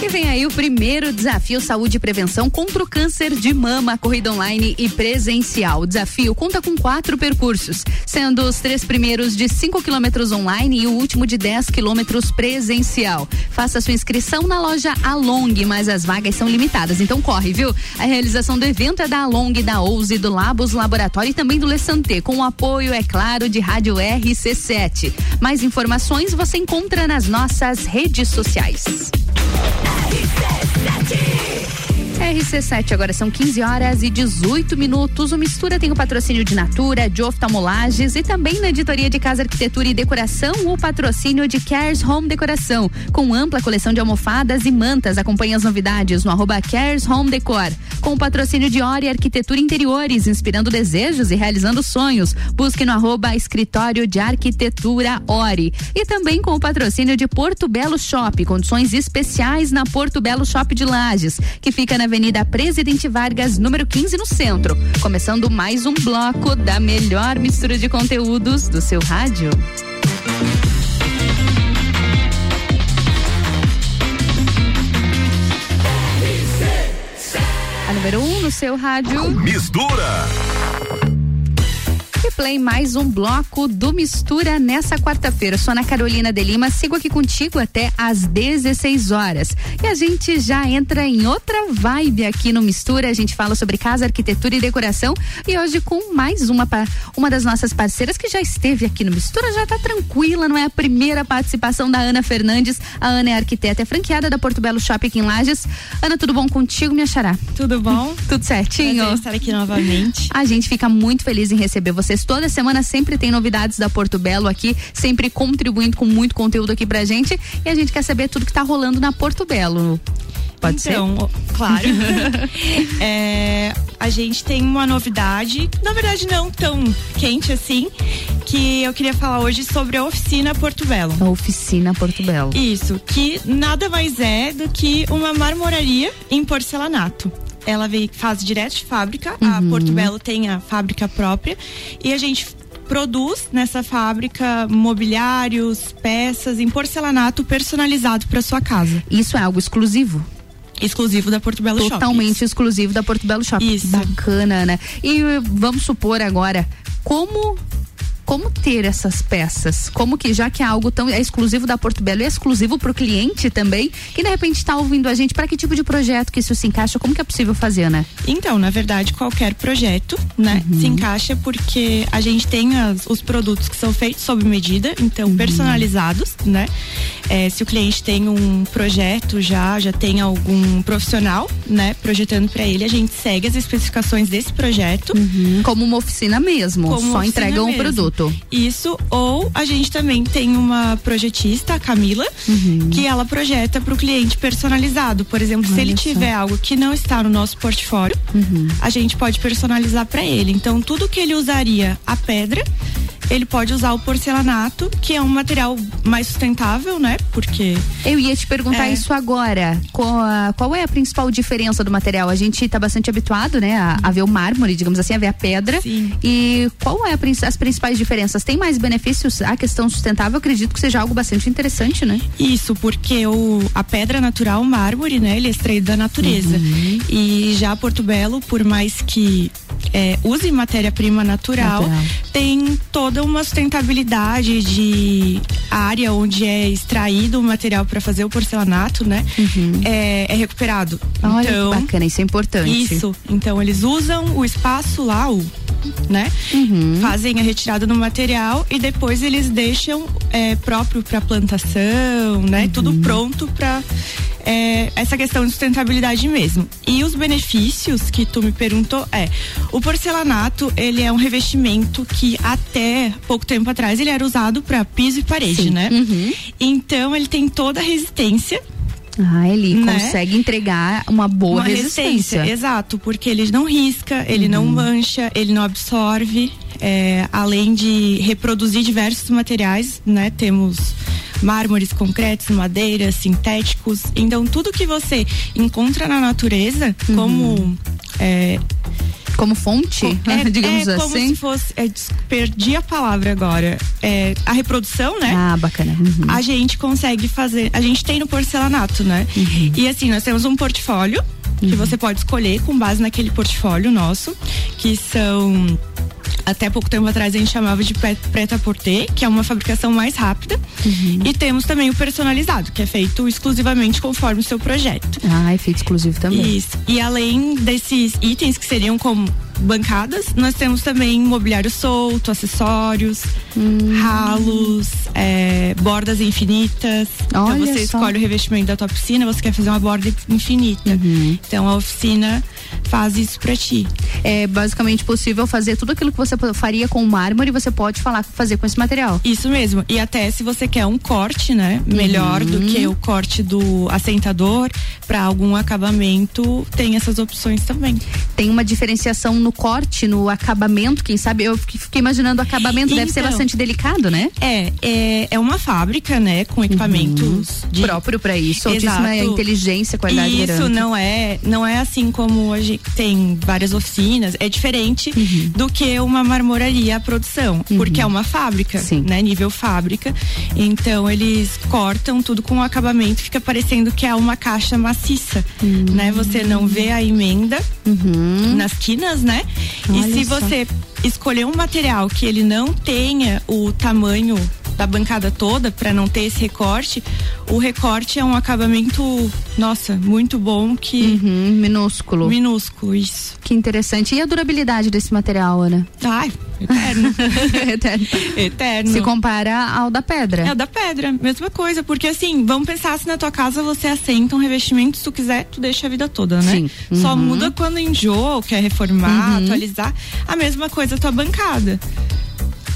Vem aí o primeiro desafio Saúde e Prevenção contra o câncer de mama, corrida online e presencial. O desafio conta com quatro percursos, sendo os três primeiros de 5 quilômetros online e o último de 10 quilômetros presencial. Faça sua inscrição na loja Along, mas as vagas são limitadas, então corre, viu? A realização do evento é da Along, da Ouse, do Labos Laboratório e também do Le Santé, com o apoio, é claro, de Rádio RC7. Mais informações você encontra nas nossas redes sociais. Hey, c'est RC7, agora são 15 horas e 18 minutos. O Mistura tem o patrocínio de Natura, de Oftalmolages e também na editoria de Casa Arquitetura e Decoração, o patrocínio de Cares Home Decoração, com ampla coleção de almofadas e mantas. Acompanhe as novidades no arroba Cares Home Decor. Com o patrocínio de Ori Arquitetura Interiores, inspirando desejos e realizando sonhos. Busque no arroba Escritório de Arquitetura Ori. E também com o patrocínio de Porto Belo Shop, condições especiais na Porto Belo Shop de Lages, que fica na Avenida Presidente Vargas, número 15, no centro. Começando mais um bloco da melhor mistura de conteúdos do seu rádio. A número 1 um no seu rádio. Mistura! Replay mais um bloco do Mistura nessa quarta-feira. Sou Ana Carolina de Lima, sigo aqui contigo até às 16 horas. E a gente já entra em outra vibe aqui no Mistura. A gente fala sobre casa, arquitetura e decoração. E hoje com mais uma uma das nossas parceiras que já esteve aqui no Mistura, já tá tranquila, não é a primeira participação da Ana Fernandes. A Ana é arquiteta, é franqueada da Porto Belo Shopping em Lages. Ana, tudo bom contigo, minha xará? Tudo bom? tudo certinho? Prazer estar aqui novamente. A gente fica muito feliz em receber você vocês. Toda semana sempre tem novidades da Porto Belo aqui, sempre contribuindo com muito conteúdo aqui pra gente. E a gente quer saber tudo que tá rolando na Porto Belo. Pode então, ser? claro. é, a gente tem uma novidade, na verdade não tão quente assim, que eu queria falar hoje sobre a oficina Porto Belo. A oficina Porto Belo. Isso, que nada mais é do que uma marmoraria em porcelanato ela vem, faz direto de fábrica. Uhum. A Porto Belo tem a fábrica própria e a gente produz nessa fábrica mobiliários, peças em porcelanato personalizado para sua casa. Isso é algo exclusivo? exclusivo da Porto Belo Totalmente Shopping. exclusivo da Porto Belo Shopping. Isso. Bacana, né? E vamos supor agora, como como ter essas peças? Como que, já que é algo tão é exclusivo da Porto Belo, é exclusivo para o cliente também, que de repente está ouvindo a gente, para que tipo de projeto que isso se encaixa? Como que é possível fazer, né? Então, na verdade, qualquer projeto, né, uhum. se encaixa porque a gente tem as, os produtos que são feitos sob medida, então uhum. personalizados, né? É, se o cliente tem um projeto já, já tem algum profissional, né, projetando para ele, a gente segue as especificações desse projeto. Uhum. Como uma oficina mesmo, Como só entregam o um produto. Isso, ou a gente também tem uma projetista, a Camila, uhum. que ela projeta para o cliente personalizado. Por exemplo, Olha se ele só. tiver algo que não está no nosso portfólio, uhum. a gente pode personalizar para ele. Então, tudo que ele usaria a pedra, ele pode usar o porcelanato, que é um material mais sustentável, né? Porque. Eu ia te perguntar é... isso agora. Qual, a, qual, é a principal diferença do material? A gente está bastante habituado, né, a, a, ver o mármore, digamos assim, a ver a pedra. Sim. E qual é a, as principais diferenças? Tem mais benefícios? A questão sustentável, acredito que seja algo bastante interessante, né? Isso, porque o, a pedra natural, o mármore, né, ele é extraído da natureza. Uhum. E já Porto Belo, por mais que é, use matéria-prima natural, natural, tem toda uma sustentabilidade de área onde é extraído o material para fazer o porcelanato, né? Uhum. É, é, recuperado. Olha então, que bacana, isso é importante. Isso. Então eles usam o espaço lá, o né? Uhum. Fazem a retirada do material e depois eles deixam é, próprio para plantação, né? Uhum. Tudo pronto para é, essa questão de sustentabilidade mesmo. E os benefícios que tu me perguntou é, o porcelanato, ele é um revestimento que até pouco tempo atrás ele era usado para piso e parede, Sim. né? Uhum. Então ele tem toda a resistência ah, ele né? consegue entregar uma boa uma resistência. resistência. Exato, porque ele não risca, ele uhum. não mancha, ele não absorve, é, além de reproduzir diversos materiais, né? Temos mármores, concretos, madeiras, sintéticos. Então, tudo que você encontra na natureza, uhum. como é, Como fonte, é, digamos é como assim. se fosse, é, perdi a palavra agora. É, a reprodução, né? Ah, bacana. Uhum. A gente consegue fazer, a gente tem no porcelanato, né? Uhum. E assim, nós temos um portfólio que você pode escolher com base naquele portfólio nosso, que são até pouco tempo atrás a gente chamava de preta porter, que é uma fabricação mais rápida. Uhum. E temos também o personalizado, que é feito exclusivamente conforme o seu projeto. Ah, é feito exclusivo também. Isso. E além desses itens que seriam como bancadas, nós temos também mobiliário solto, acessórios, Hum. ralos, é, bordas infinitas. então Olha você só. escolhe o revestimento da tua piscina, você quer fazer uma borda infinita. Uhum. Então a oficina faz isso pra ti. É basicamente possível fazer tudo aquilo que você faria com mármore, você pode falar fazer com esse material. Isso mesmo. E até se você quer um corte, né, melhor do que Uhum. o corte do assentador para algum acabamento, tem essas opções também. Tem uma diferenciação no corte, no acabamento, quem sabe? Eu fiquei imaginando o acabamento, deve ser Então, bastante delicado, né? É, é, é uma fábrica, né, com equipamentos de- Uhum. Próprio para isso, altíssima Exato. inteligência, qualidade Isso não é, não é assim como gente tem várias oficinas, é diferente Uhum. do que uma marmoraria a produção, porque é uma fábrica, né, nível fábrica. Então eles cortam tudo com acabamento, fica parecendo que é uma caixa maciça, Hum. né? Você não vê a emenda nas quinas, né? Uhum. Olha e se só. você escolher um material que ele não tenha o tamanho da bancada toda para não ter esse recorte, o recorte é um acabamento, nossa, muito bom que Uhum, minúsculo. minúsculo isso. Que interessante. E a durabilidade desse material, Ana? Ai, eterno. Eterno. eterno. Se compara ao da pedra. É o da pedra, mesma coisa, porque assim, vamos pensar se na tua casa você assenta um revestimento, se tu quiser, tu deixa a vida toda, né? Sim. Só Uhum. muda quando enjoa, quer reformar, Uhum. atualizar. A mesma coisa a tua bancada.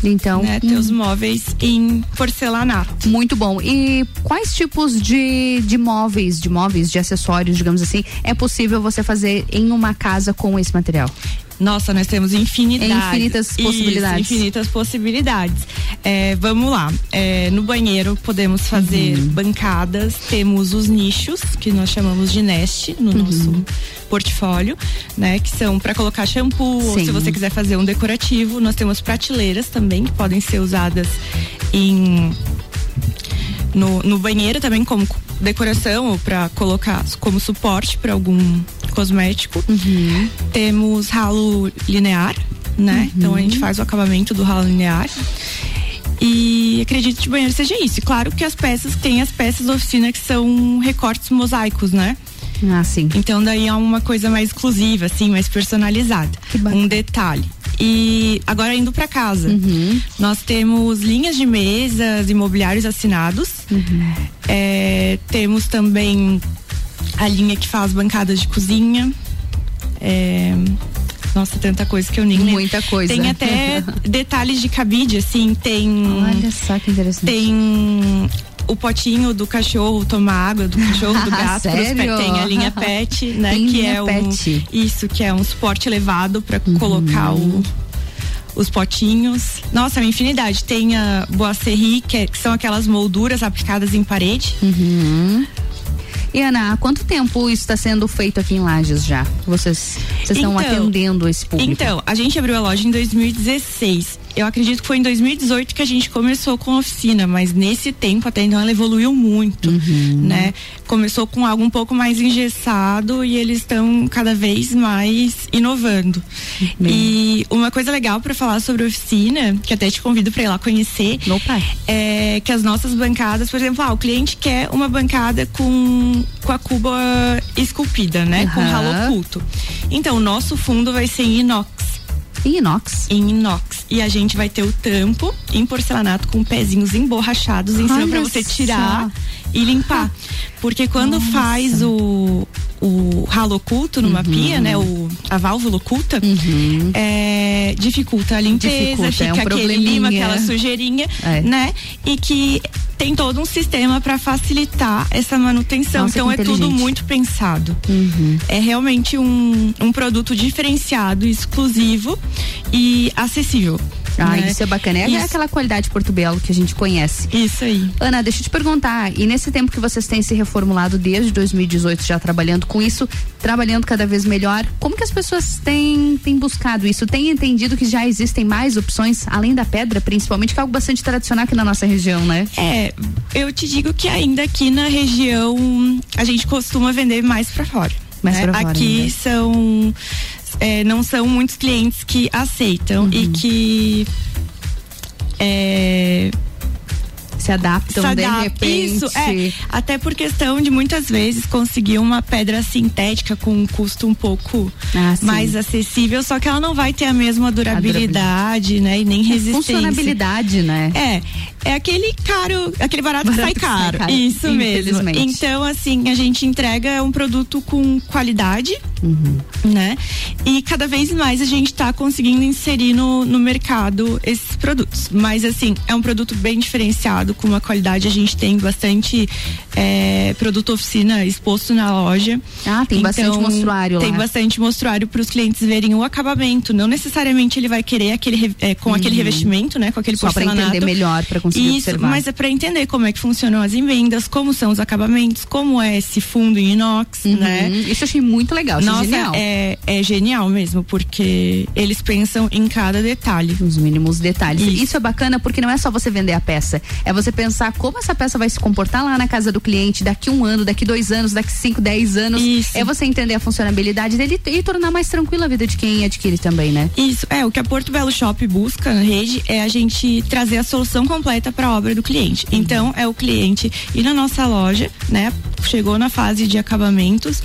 Então, né? Teus móveis em porcelanato. Muito bom. E quais tipos de, de móveis, de móveis, de acessórios, digamos assim, é possível você fazer em uma casa com esse material? Nossa, nós temos. Infinitas Isso, possibilidades. infinitas possibilidades. É, vamos lá. É, no banheiro podemos fazer Uhum. bancadas, temos os nichos, que nós chamamos de nest no Uhum. nosso portfólio, né? Que são para colocar shampoo, ou Sim. se você quiser fazer um decorativo. Nós temos prateleiras também, que podem ser usadas em no, no banheiro também como decoração ou para colocar como suporte para algum cosmético. Uhum. Temos ralo linear, né? Então a gente faz o acabamento do ralo linear. E acredito que o banheiro seja isso. E claro que as peças, tem as peças da oficina que são recortes mosaicos, né? Ah, sim. Então daí é uma coisa mais exclusiva, assim, mais personalizada. Um detalhe. E agora indo para casa, nós temos linhas de mesas e mobiliários assinados. É, temos também a linha que faz bancadas de cozinha. É, nossa, tanta coisa que eu nem lembro. Muita coisa. Tem até detalhes de cabide, assim, tem. Olha só que interessante. Tem o potinho do cachorro tomar água, do cachorro, do gato. pet. Tem a linha pet, né? Tem que é um. pet. Isso, que é um suporte elevado para Uhum. colocar o os potinhos. Nossa, é uma infinidade. Tem a boisserie, que, é- que são aquelas molduras aplicadas em parede. Uhum. E Ana, há quanto tempo isso está sendo feito aqui em Lages já? Vocês, vocês estão Então, atendendo esse público? Então, a gente abriu a loja em 2016. Eu acredito que foi em 2018 que a gente começou com a oficina, mas nesse tempo até então ela evoluiu muito, Uhum. né? Começou com algo um pouco mais engessado e eles estão cada vez mais inovando. E uma coisa legal para falar sobre a oficina, que até te convido para ir lá conhecer, é que as nossas bancadas, por exemplo, ah, o cliente quer uma bancada com, com a cuba esculpida, né? Com Aham. ralo oculto. Então, o nosso fundo vai ser em inox. Em inox? Em inox. E a gente vai ter o tampo em porcelanato com pezinhos emborrachados em cima Olha para você tirar só. E limpar. Porque quando faz o, o ralo oculto numa Uhum. pia, né? O, a válvula oculta, é, dificulta a limpeza, Dificulta, é fica um aquele lima, aquela sujeirinha, É. né? E que tem todo um sistema para facilitar essa manutenção. Nossa, então é tudo muito pensado. Uhum. É realmente um, um produto diferenciado, exclusivo e acessível. Ah, né? isso é bacana. É Isso. aquela qualidade Porto Belo que a gente conhece. Isso aí. Ana, deixa eu te perguntar, e nesse tempo que vocês têm se reformulado desde 2018 já trabalhando com isso, trabalhando cada vez melhor, como que as pessoas têm, têm buscado isso? Têm entendido que já existem mais opções, além da pedra, principalmente, que é algo bastante tradicional aqui na nossa região, né? É, eu te digo que ainda aqui na região a gente costuma vender mais pra fora. Mais né? pra fora Aqui ainda. são é, não são muitos clientes que aceitam e Uhum. que é, se adaptam se de repente. Isso, é. Até por questão de muitas vezes conseguir uma pedra sintética com um custo um pouco Ah, mais acessível, só que ela não vai ter a mesma durabilidade, né? E nem resistência. Funcionabilidade, né? É, é aquele caro, aquele barato, que sai Barato que sai caro. caro, Isso mesmo. Então, assim, a gente entrega um produto com qualidade, Uhum. né? E cada vez mais a gente tá conseguindo inserir no, no mercado esses produtos. Mas, assim, é um produto bem diferenciado, com uma qualidade. A gente tem bastante é, produto oficina exposto na loja. Ah, tem bastante mostruário Tem lá. bastante mostruário para os clientes verem o acabamento. Não necessariamente ele vai querer aquele, é, com aquele revestimento, né? Com aquele Uhum. Só porcelanato. entender melhor, pra conseguir Isso, observar. mas é para entender como é que funcionam as emendas, como são os acabamentos, como é esse fundo em inox, né? Uhum. Isso eu achei muito legal, achei Nossa, genial. É, é genial mesmo, porque eles pensam em cada detalhe. Os mínimos detalhes. Isso. é bacana porque não é só você vender a peça, é você pensar como essa peça vai se comportar lá na casa do cliente daqui um ano, daqui dois anos, daqui cinco, dez anos. É você entender a funcionabilidade dele e tornar mais tranquila a vida de quem adquire também, né? Isso, é, o que a Porto Belo Shop busca na rede é a gente trazer a solução completa para a obra do cliente. Então, é o cliente ir na nossa loja, né? Chegou na fase de acabamentos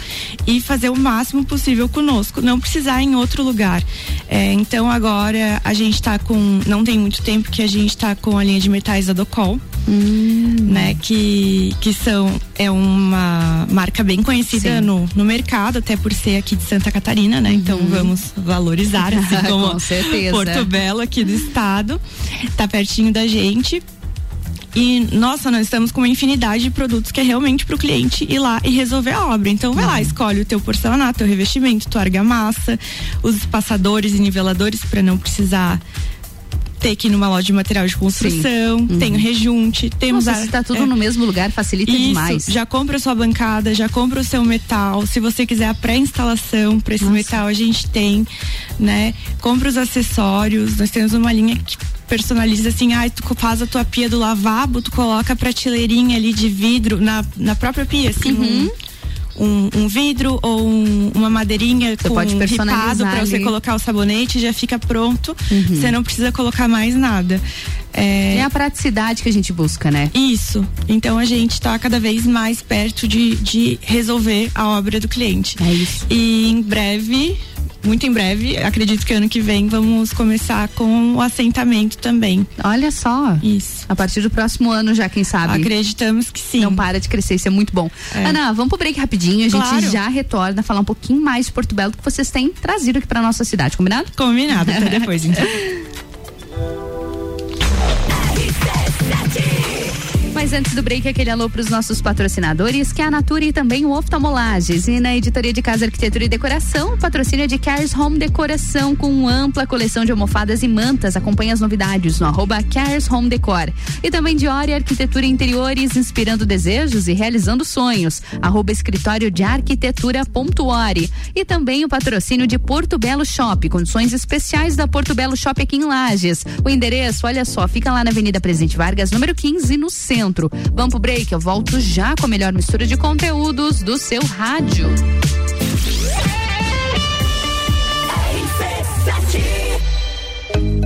e fazer o máximo possível conosco, não precisar em outro lugar. É, então, agora a gente está com, não tem muito tempo que a gente está com a linha de metais da Docol. Né, que, que são é uma marca bem conhecida no, no mercado, até por ser aqui de Santa Catarina, né? Então vamos valorizar assim como Com certeza. Porto Belo aqui do estado, tá pertinho da gente. E, nossa, nós estamos com uma infinidade de produtos que é realmente pro cliente ir lá e resolver a obra. Então, vai lá, escolhe o teu porcelanato, teu revestimento, tua argamassa, os passadores e niveladores para não precisar ter que ir numa loja de material de construção, tem o rejunte, temos Nossa, a, se tá tudo é. no mesmo lugar, facilita Isso, demais. Já compra a sua bancada, já compra o seu metal. Se você quiser a pré-instalação para esse metal, a gente tem, né? Compra os acessórios. Nós temos uma linha que personaliza assim, ai, tu faz a tua pia do lavabo, tu coloca a prateleirinha ali de vidro na, na própria pia, assim, Uhum. um, um, um vidro ou um- uma madeirinha Você com pode ripado para você colocar o sabonete, já fica pronto. Uhum. Você não precisa colocar mais nada. É, É a praticidade que a gente busca, né? isso. Então a gente está cada vez mais perto de, de resolver a obra do cliente. É isso. E em breve, muito em breve, acredito que ano que vem vamos começar com o assentamento também. Olha só. Isso. A partir do próximo ano já, quem sabe? Acreditamos que sim. Não para de crescer, isso é muito bom. É. Ana, vamos pro break rapidinho, a gente Claro. já retorna falar um pouquinho mais de Porto Belo que vocês têm trazido aqui pra nossa cidade, combinado? Combinado, até depois então. Mas antes do break, aquele alô para os nossos patrocinadores, que é a Natura e também o Oftalmolages. E na editoria de Casa Arquitetura e Decoração, patrocínio de Cares Home Decoração, com ampla coleção de almofadas e mantas. Acompanhe as novidades no arroba Cares Home Decor. E também de Ori Arquitetura e Interiores, inspirando desejos e realizando sonhos. Arroba escritório de. E também o patrocínio de Porto Belo Shop, condições especiais da Porto Belo Shop aqui em Lages. O endereço, olha só, fica lá na Avenida Presidente Vargas, número 15, no centro. Vamos pro break, eu volto já com a melhor mistura de conteúdos do seu rádio.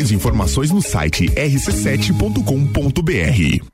e informações no site rc7.com.br.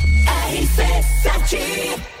RC7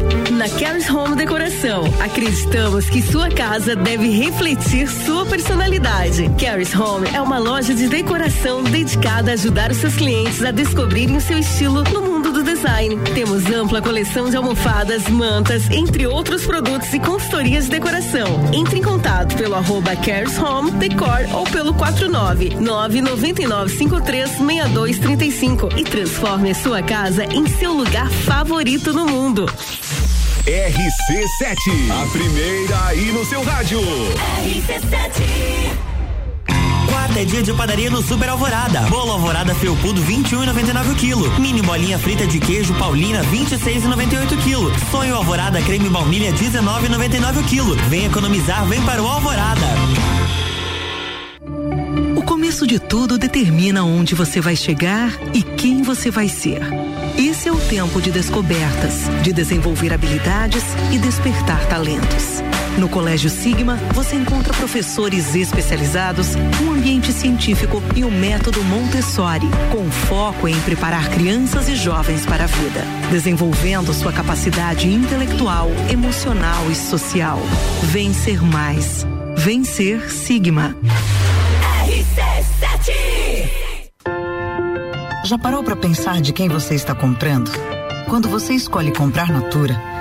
Na Caris Home Decoração, acreditamos que sua casa deve refletir sua personalidade. Caris Home é uma loja de decoração dedicada a ajudar os seus clientes a descobrirem o seu estilo no mundo design. Temos ampla coleção de almofadas, mantas, entre outros produtos e consultorias de decoração. Entre em contato pelo arroba Caris Home Decor ou pelo 49 999 53 6235 e transforme a sua casa em seu lugar favorito no mundo. RC7, a primeira aí no seu rádio. RC7. Quarta é dia de padaria no Super Alvorada. Bolo Alvorada Felpudo 21,99 o quilo. Mini bolinha frita de queijo Paulina 26,98 quilo. Sonho Alvorada creme baunilha 19,99 o quilo. Vem economizar, vem para o Alvorada. O começo de tudo determina onde você vai chegar e quem você vai ser. Esse é o tempo de descobertas, de desenvolver habilidades e despertar talentos. No Colégio Sigma, você encontra professores especializados, um ambiente científico e o método Montessori, com foco em preparar crianças e jovens para a vida, desenvolvendo sua capacidade intelectual, emocional e social. Vencer mais. Vencer Sigma. RC7 já parou para pensar de quem você está comprando? Quando você escolhe comprar Natura,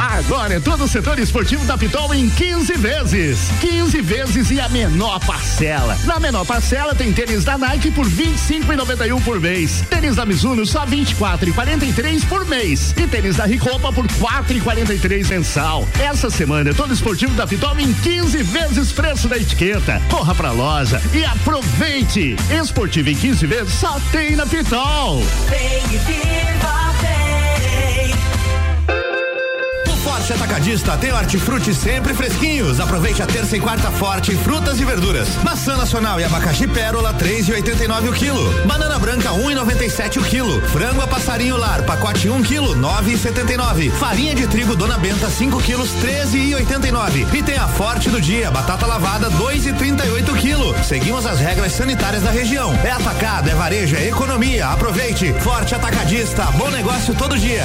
Agora é todo o setor esportivo da Pitol em 15 vezes. 15 vezes e a menor parcela. Na menor parcela tem tênis da Nike por 25,91 por mês. Tênis da Mizuno só 24,43 por mês. E tênis da Ricopa por 4,43 mensal. Essa semana é todo esportivo da Pitol em 15 vezes preço da etiqueta. Corra pra loja e aproveite. Esportivo em 15 vezes só tem na Pitol. Vem e viva. Forte Atacadista tem hortifruti sempre fresquinhos. Aproveite a terça e quarta forte frutas e verduras. Maçã nacional e abacaxi pérola 3,89 o quilo. Banana branca 1,97 o quilo. Frango a passarinho lar pacote 1 quilo 9,79. Farinha de trigo Dona Benta 5 quilos 13,89. E tem a forte do dia batata lavada 2,38 quilo. Seguimos as regras sanitárias da região. É atacado, é varejo, é economia. Aproveite. Forte Atacadista. Bom negócio todo dia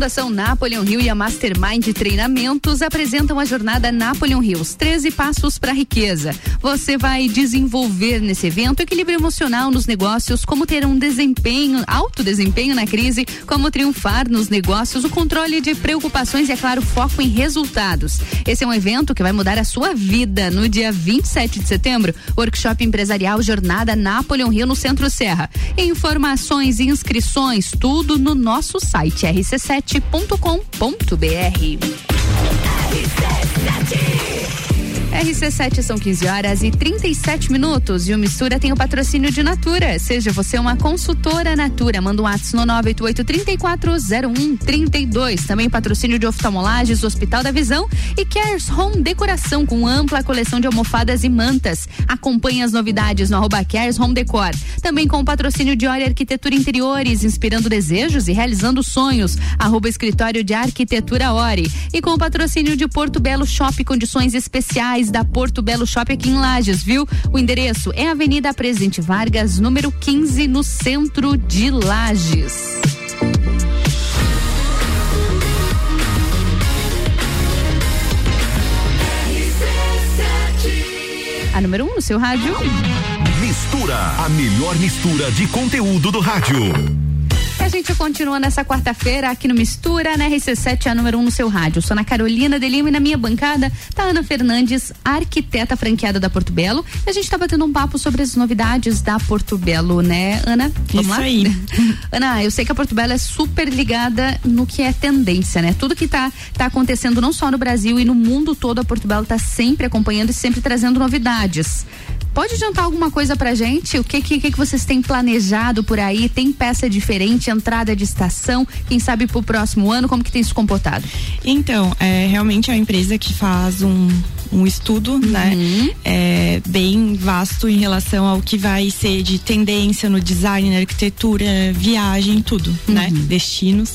Fundação Napoleon Rio e a Mastermind Treinamentos apresentam a jornada Napoleon os 13 passos para a riqueza. Você vai desenvolver nesse evento equilíbrio emocional nos negócios, como ter um desempenho, alto desempenho na crise, como triunfar nos negócios, o controle de preocupações e, é claro, foco em resultados. Esse é um evento que vai mudar a sua vida. No dia 27 de setembro, workshop empresarial Jornada Napoleon Rio no Centro Serra. Informações e inscrições, tudo no nosso site rc7.com.br. RC7 são 15 horas e 37 minutos e o Mistura tem o patrocínio de Natura. Seja você uma consultora Natura, manda um ato no 988-340132. Também patrocínio de oftalmolagens, Hospital da Visão e Cares Home Decoração com ampla coleção de almofadas e mantas. Acompanhe as novidades no arroba Cares Home Decor. Também com o patrocínio de Ori Arquitetura Interiores, inspirando desejos e realizando sonhos. Arroba Escritório de Arquitetura Ori. E com o patrocínio de Porto Belo Shop, condições especiais da Porto Belo Shopping aqui em Lages, viu? O endereço é Avenida Presidente Vargas, número 15, no centro de Lages. A número 1 um no seu rádio. Mistura, a melhor mistura de conteúdo do rádio. A gente continua nessa quarta-feira aqui no Mistura, na RC7, a número 1 um no seu rádio. Sou na Carolina de Lima e na minha bancada tá Ana Fernandes, arquiteta franqueada da Porto Belo. E a gente tá batendo um papo sobre as novidades da Porto Belo, né, Ana? Vamos Isso lá? aí. Ana, eu sei que a Porto Belo é super ligada no que é tendência, né? Tudo que tá, tá acontecendo não só no Brasil e no mundo todo, a Porto Belo tá sempre acompanhando e sempre trazendo novidades. Pode adiantar alguma coisa pra gente? O que, que, que vocês têm planejado por aí? Tem peça diferente, entrada de estação? Quem sabe pro próximo ano, como que tem se comportado? Então, é realmente é uma empresa que faz um, um estudo, né? uhum. né? É, bem vasto em relação ao que vai ser de tendência no design, na arquitetura, viagem, tudo, né? uhum. né? Destinos.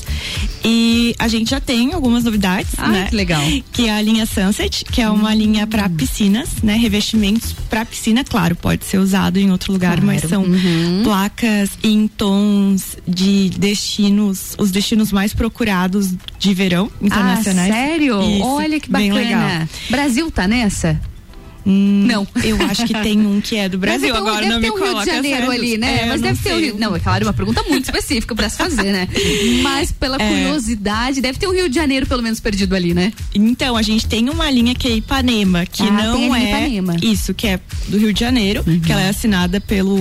E a gente já tem algumas novidades, ah, né? Que legal. Que é a linha Sunset, que é uma uhum. linha para piscinas, né? Revestimentos para piscina, claro, pode ser usado em outro lugar, claro. mas são uhum. placas em tons de destinos, os destinos mais procurados de verão internacionais. Ah, sério? Isso, Olha que bacana. Brasil tá nessa? Hum, não. Eu acho que tem um que é do Brasil. Deve Agora deve não ter me um Rio de Janeiro ali, né? É, Mas deve ter o Rio. Não, é claro, uma pergunta muito específica para se fazer, né? Mas pela é. curiosidade, deve ter o um Rio de Janeiro pelo menos perdido ali, né? Então, a gente tem uma linha que é Ipanema, que ah, não é Ipanema. isso, que é do Rio de Janeiro, uhum. que ela é assinada pelo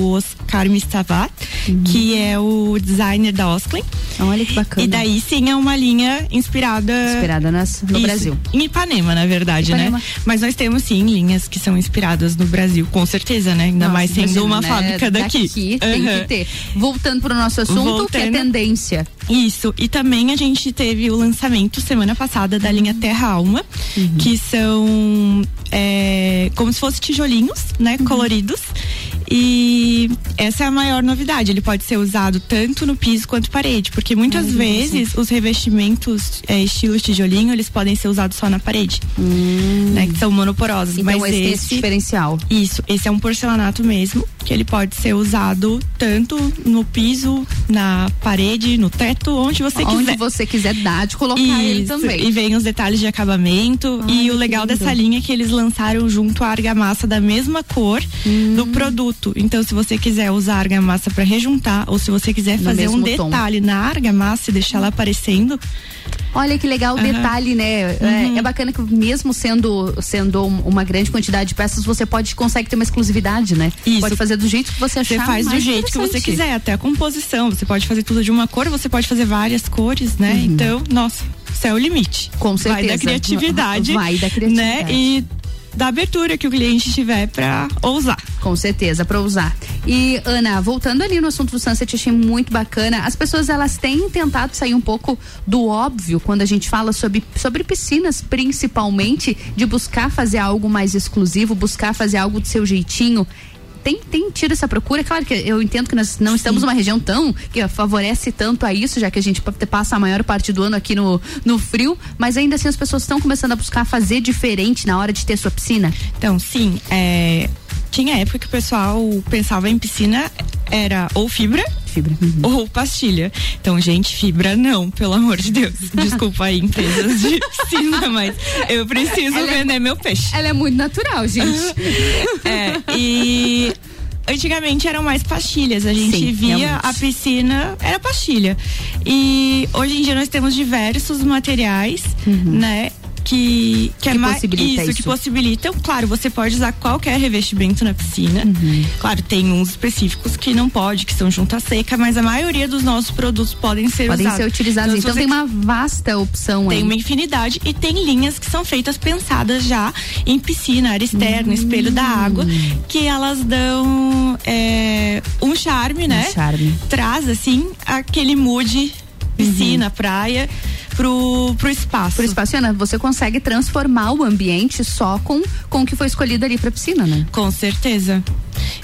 Oscar Mistavat, uhum. que é o designer da Osklin. Olha que bacana. E daí sim é uma linha inspirada. Inspirada nas, no isso, Brasil. Em Ipanema, na verdade, né? Ipanema. né? Mas nós temos sim linhas que são inspiradas no Brasil, com certeza, né? Ainda Nossa, mais sendo imagina, uma né? fábrica daqui. Daqui tem uhum. que ter. Voltando para o nosso assunto, Voltando. que é tendência. Isso, e também a gente teve o lançamento semana passada da linha Terra Alma, uhum. que são é, como se fossem tijolinhos, né? Uhum. Coloridos. E essa é a maior novidade. Ele pode ser usado tanto no piso quanto parede, porque muitas vezes os revestimentos é, estilo tijolinho eles podem ser usados só na parede, hum. né? Que são monoporosos. Então mas esse, esse diferencial. Isso, esse é um porcelanato mesmo que ele pode ser usado tanto no piso, na parede, no teto, onde você onde quiser. Onde você quiser dar de colocar Isso. ele também. E vem os detalhes de acabamento. Ai, e o legal dessa linha é que eles lançaram junto a argamassa da mesma cor hum. do produto. Então, se você quiser usar a argamassa para rejuntar, ou se você quiser no fazer um detalhe tom. na argamassa e deixar ela aparecendo, Olha que legal o uhum. detalhe, né? Uhum. É, é, bacana que mesmo sendo, sendo uma grande quantidade de peças, você pode consegue ter uma exclusividade, né? Isso. Pode fazer do jeito que você achar. Você faz do jeito que você quiser, até a composição. Você pode fazer tudo de uma cor, você pode fazer várias cores, né? Uhum. Então, nossa, isso é o limite. Com certeza. Vai da criatividade. Vai da criatividade. Né? E da abertura que o cliente tiver para ousar. Com certeza, para usar. E Ana, voltando ali no assunto do Sunset, achei muito bacana. As pessoas elas têm tentado sair um pouco do óbvio quando a gente fala sobre, sobre piscinas, principalmente, de buscar fazer algo mais exclusivo, buscar fazer algo do seu jeitinho tem, tem tido essa procura. Claro que eu entendo que nós não Sim. estamos numa região tão que favorece tanto a isso, já que a gente passa a maior parte do ano aqui no, no frio, mas ainda assim as pessoas estão começando a buscar fazer diferente na hora de ter sua piscina. Então, sim, é, tinha época que o pessoal pensava em piscina era ou fibra fibra. Uhum. Ou pastilha. Então, gente, fibra não, pelo amor de Deus. Desculpa aí, empresas de piscina, mas eu preciso ela é vender é, meu peixe. Ela é muito natural, gente. é, e antigamente eram mais pastilhas. A gente Sim, via realmente. a piscina, era pastilha. E hoje em dia nós temos diversos materiais, uhum. né? Que, que, é que é mais possibilita isso, isso, que possibilitam. Claro, você pode usar qualquer revestimento na piscina. Uhum. Claro, tem uns específicos que não pode, que são junta seca, mas a maioria dos nossos produtos podem ser podem usados. ser utilizados. Então, então tem uma vasta opção Tem aí. uma infinidade e tem linhas que são feitas pensadas já em piscina, área externa, uhum. espelho da água, que elas dão é, um charme, né? Um charme. Traz assim aquele mood piscina, uhum. praia pro, pro espaço. Pro espaço, Ana, você consegue transformar o ambiente só com, com o que foi escolhido ali pra piscina, né? Com certeza.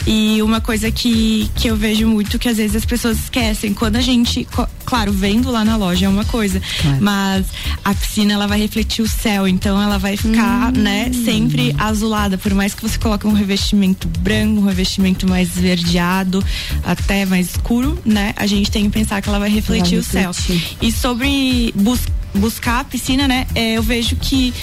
E uma coisa que, que eu vejo muito que às vezes as pessoas esquecem, quando a gente, claro, vendo lá na loja é uma coisa, claro. mas a piscina ela vai refletir o céu, então ela vai ficar, hum. né, sempre azulada, por mais que você coloque um revestimento branco, um revestimento mais esverdeado, até mais escuro, né? A gente tem que pensar que ela vai refletir vai o refletir. céu. E sobre buscar buscar a piscina, né? É, eu vejo que,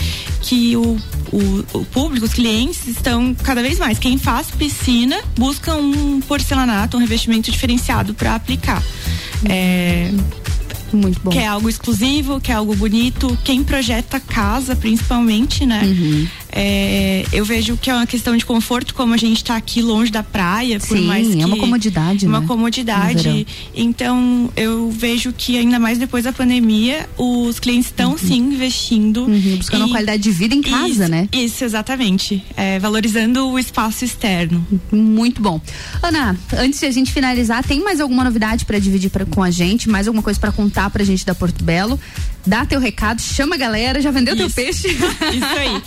que o, o, o, público, os clientes estão cada vez mais. Quem faz piscina busca um porcelanato, um revestimento diferenciado para aplicar. É, muito bom. Que é algo exclusivo, que é algo bonito. Quem projeta casa, principalmente, né? Uhum. É, eu vejo que é uma questão de conforto, como a gente está aqui longe da praia, por Sim, mais que é uma comodidade, uma né? comodidade. Então eu vejo que ainda mais depois da pandemia, os clientes estão uhum. sim investindo, uhum, buscando uma qualidade de vida em casa, isso, né? Isso, exatamente, é, valorizando o espaço externo. Muito bom, Ana. Antes de a gente finalizar, tem mais alguma novidade para dividir pra, com a gente? Mais alguma coisa para contar para a gente da Porto Belo? Dá teu recado, chama a galera, já vendeu isso. teu peixe? Isso aí.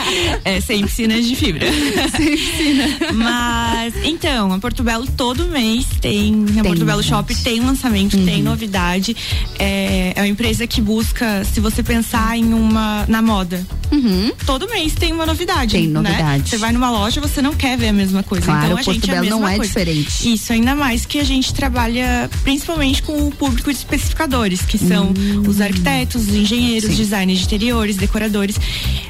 É, sem piscinas de fibra. sem piscina. Mas, então, a Porto Belo todo mês tem, a Porto Belo Shop tem lançamento, uhum. tem novidade. É, é uma empresa que busca, se você pensar em uma, na moda, uhum. todo mês tem uma novidade. Tem né? novidade. Você vai numa loja, você não quer ver a mesma coisa. Claro, então a Porto gente Belo é a mesma não é coisa. diferente. Isso, ainda mais que a gente trabalha principalmente com o público de especificadores, que são uhum. os arquitetos, os engenheiros, Sim. designers de interiores, decoradores.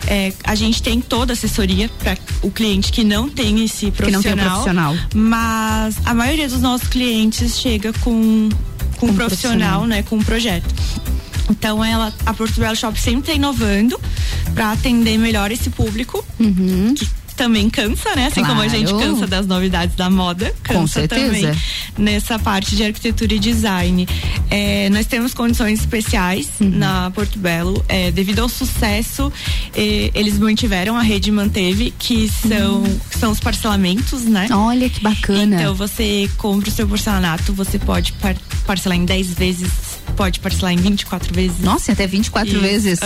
É, a gente tem toda a assessoria para o cliente que não tem esse profissional. Que não tem profissional. Mas a maioria dos nossos clientes chega com, com um profissional, profissional, né? Com um projeto. Então ela, a Portugal Shop sempre está inovando para atender melhor esse público uhum. que também cansa, né? Assim claro. como a gente cansa das novidades da moda, cansa também nessa parte de arquitetura e design. É, nós temos condições especiais uhum. na Porto Belo, é, devido ao sucesso, eles mantiveram, a rede manteve, que são, uhum. que são os parcelamentos, né? Olha que bacana. Então você compra o seu porcelanato, você pode par parcelar em 10 vezes pode parcelar em 24 vezes. Nossa, até 24 vezes.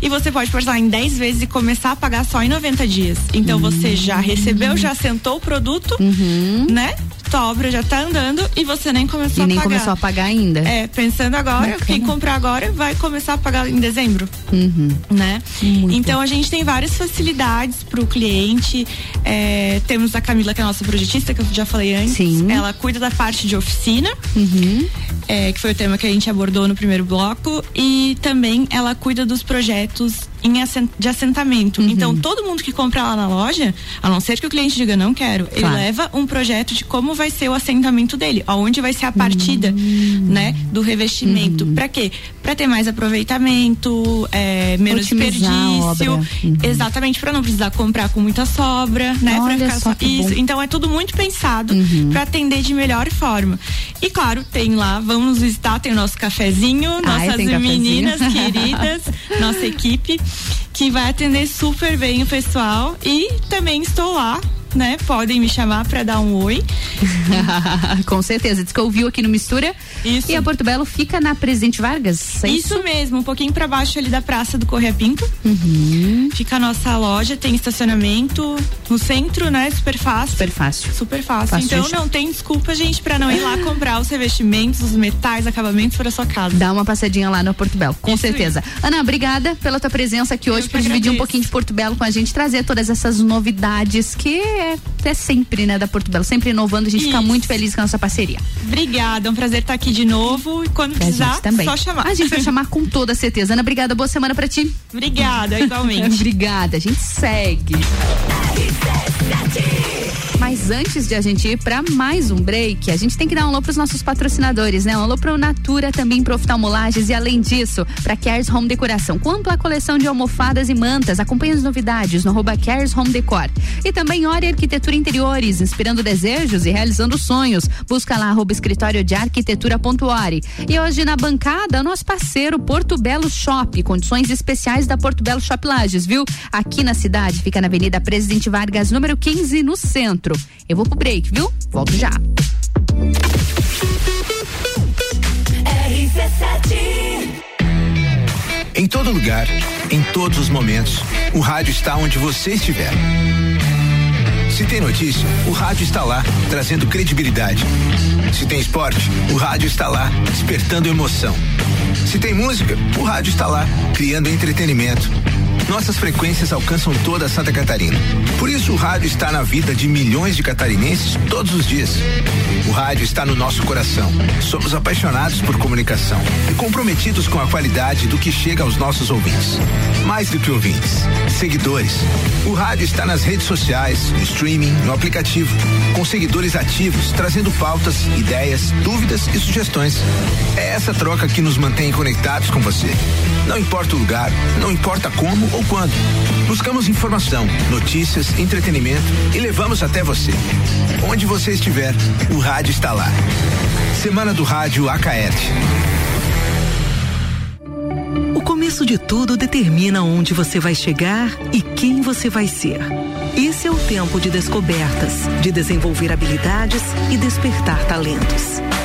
E você pode parcelar em 10 vezes e começar a pagar só em 90 dias. Então uhum. você já recebeu, já sentou o produto, uhum. né? tua obra já tá andando e você nem começou e a nem pagar. começou a pagar ainda. É, pensando agora, Bacana. quem comprar agora vai começar a pagar em dezembro. Uhum. Né? Muito então a gente tem várias facilidades pro cliente. É, temos a Camila, que é a nossa projetista, que eu já falei antes. Sim. Ela cuida da parte de oficina, uhum. é, que foi o tema que a gente abordou no primeiro bloco. E também ela cuida dos projetos em assent, de assentamento. Uhum. Então, todo mundo que compra lá na loja, a não ser que o cliente diga não quero, claro. ele leva um projeto de como vai ser o assentamento dele, aonde vai ser a partida, uhum. né, do revestimento. Uhum. Para quê? Para ter mais aproveitamento, é, menos Otimizar desperdício. Uhum. Exatamente, para não precisar comprar com muita sobra, né, para ficar só, isso. Então é tudo muito pensado uhum. para atender de melhor forma. E claro, tem lá, vamos visitar, tem o nosso cafezinho, Ai, nossas meninas queridas, nossa equipe que vai atender super bem o pessoal. E também estou lá né? Podem me chamar para dar um oi. Com certeza. Diz que ouviu aqui no Mistura. Isso. E a Porto Belo fica na Presidente Vargas. É isso? isso? mesmo, um pouquinho para baixo ali da Praça do Correia Pinto. Uhum. Fica a nossa loja, tem estacionamento no centro, né? Super fácil. Super fácil. Super fácil. fácil então não tem desculpa, gente, para não ir lá comprar os revestimentos, os metais, acabamentos para sua casa. Dá uma passadinha lá no Porto Belo, com isso certeza. Isso. Ana, obrigada pela tua presença aqui hoje, por dividir um pouquinho de Porto Belo com a gente, trazer todas essas novidades que é, é sempre, né, da Porto Belo, sempre inovando, a gente Isso. fica muito feliz com a nossa parceria. Obrigada, é um prazer estar aqui de novo e quando precisar, também. só chamar. A gente vai chamar com toda certeza. Ana, obrigada, boa semana pra ti. Obrigada, igualmente. obrigada, a gente segue. Antes de a gente ir para mais um break, a gente tem que dar um alô pros nossos patrocinadores, né? Um alô pro Natura, também pro Oftalmolages e além disso, para Cares Home Decoração. Com ampla coleção de almofadas e mantas, acompanhe as novidades no arroba Cares Home Decor. E também Ori Arquitetura Interiores, inspirando desejos e realizando sonhos. Busca lá arroba escritório de arquitetura.ori. E hoje na bancada, nosso parceiro Porto Belo Shop, condições especiais da Porto Belo Shop Lages, viu? Aqui na cidade, fica na Avenida Presidente Vargas, número 15, no centro. Eu vou pro break, viu? Volto já. Em todo lugar, em todos os momentos, o rádio está onde você estiver. Se tem notícia, o rádio está lá, trazendo credibilidade. Se tem esporte, o rádio está lá, despertando emoção. Se tem música, o rádio está lá, criando entretenimento. Nossas frequências alcançam toda Santa Catarina. Por isso o rádio está na vida de milhões de catarinenses todos os dias. O rádio está no nosso coração. Somos apaixonados por comunicação e comprometidos com a qualidade do que chega aos nossos ouvintes. Mais do que ouvintes, seguidores. O rádio está nas redes sociais, no streaming, no aplicativo, com seguidores ativos, trazendo pautas, ideias, dúvidas e sugestões. É essa troca que nos mantém conectados com você. Não importa o lugar, não importa como ou quando. Buscamos informação, notícias, entretenimento e levamos até você. Onde você estiver, o rádio está lá. Semana do Rádio Acaete. O começo de tudo determina onde você vai chegar e quem você vai ser. Esse é o tempo de descobertas, de desenvolver habilidades e despertar talentos.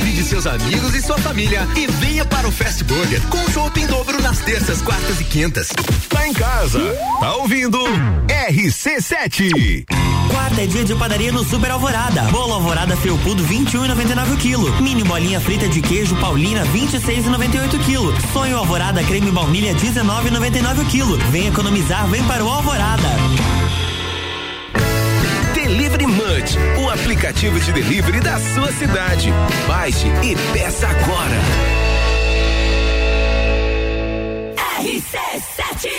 Convide seus amigos e sua família e venha para o Fast Burger com shopping dobro nas terças, quartas e quintas. Tá em casa, tá ouvindo? RC7. Quarta é dia de padaria no Super Alvorada. Bolo Alvorada Felpudo 21,99 o quilo. Mini bolinha frita de queijo Paulina 26,98 quilo. Sonho Alvorada creme baunilha 19,99 o quilo. Vem economizar, vem para o Alvorada. Delivery o aplicativo de delivery da sua cidade. Baixe e peça agora. RC7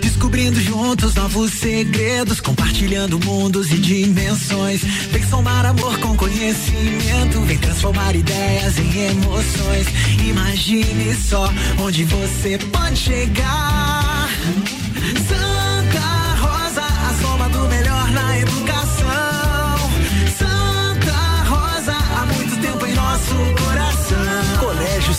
Descobrindo juntos novos segredos, compartilhando mundos e dimensões. Vem somar amor com conhecimento, vem transformar ideias em emoções. Imagine só onde você pode chegar. Santa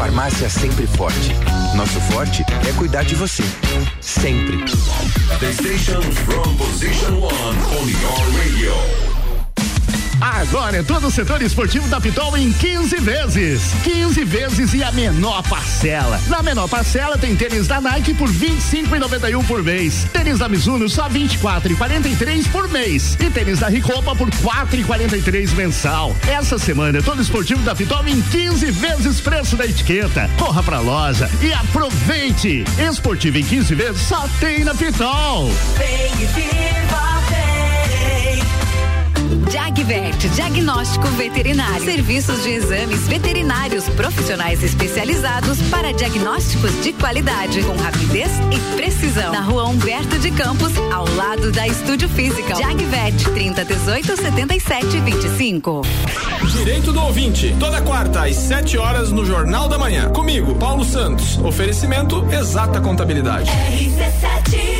Farmácia Sempre Forte. Nosso forte é cuidar de você. Sempre. The station from position one on your radio. Agora é todo o setor esportivo da Pitol em 15 vezes. 15 vezes e a menor parcela. Na menor parcela tem tênis da Nike por 25,91 por mês. Tênis da Mizuno só 24,43 por mês. E tênis da Ricopa por 4,43 mensal. Essa semana é todo esportivo da Pitol em 15 vezes preço da etiqueta. Corra pra loja e aproveite. Esportivo em 15 vezes só tem na Pitol. Vem e viva, Jagvet, diagnóstico veterinário. Serviços de exames veterinários profissionais especializados para diagnósticos de qualidade, com rapidez e precisão. Na rua Humberto de Campos, ao lado da Estúdio Física. Jagvet, 30 18 77 25. Direito do ouvinte, toda quarta às 7 horas no Jornal da Manhã. Comigo, Paulo Santos. Oferecimento Exata Contabilidade. RC7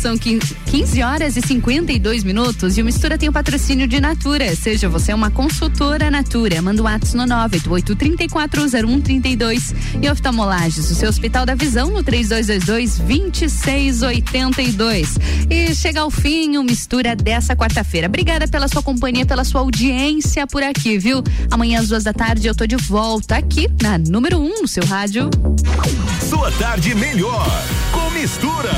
são 15 horas e 52 minutos e o Mistura tem o patrocínio de Natura. Seja você uma consultora Natura, manda o WhatsApp no 988340132 e oftalmolages, o seu Hospital da Visão no 3222-2682. E chega ao fim o Mistura dessa quarta-feira. Obrigada pela sua companhia, pela sua audiência por aqui, viu? Amanhã às duas da tarde eu tô de volta aqui na número 1 um, no seu rádio. Sua tarde melhor com mistura.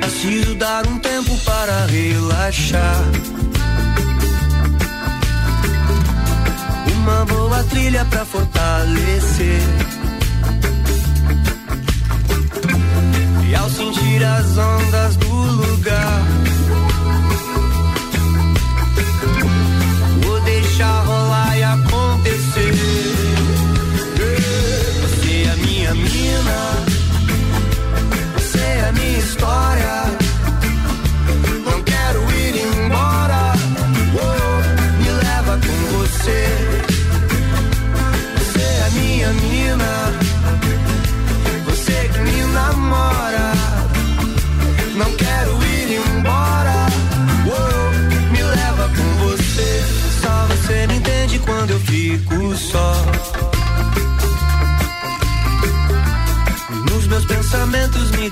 Preciso dar um tempo para relaxar. Uma boa trilha para fortalecer. E ao sentir as ondas do lugar,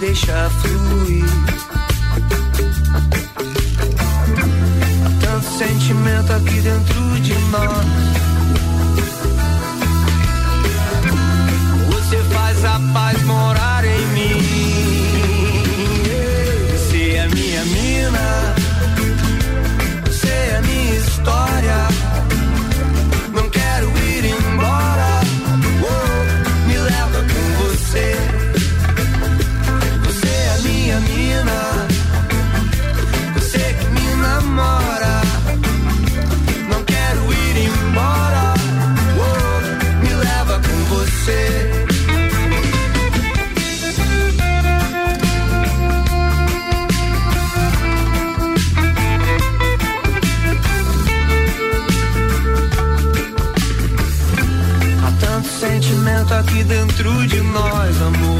deixa fluir. Há tanto sentimento aqui dentro de nós. Você faz a paz morar em mim. Dentro de nós, amor.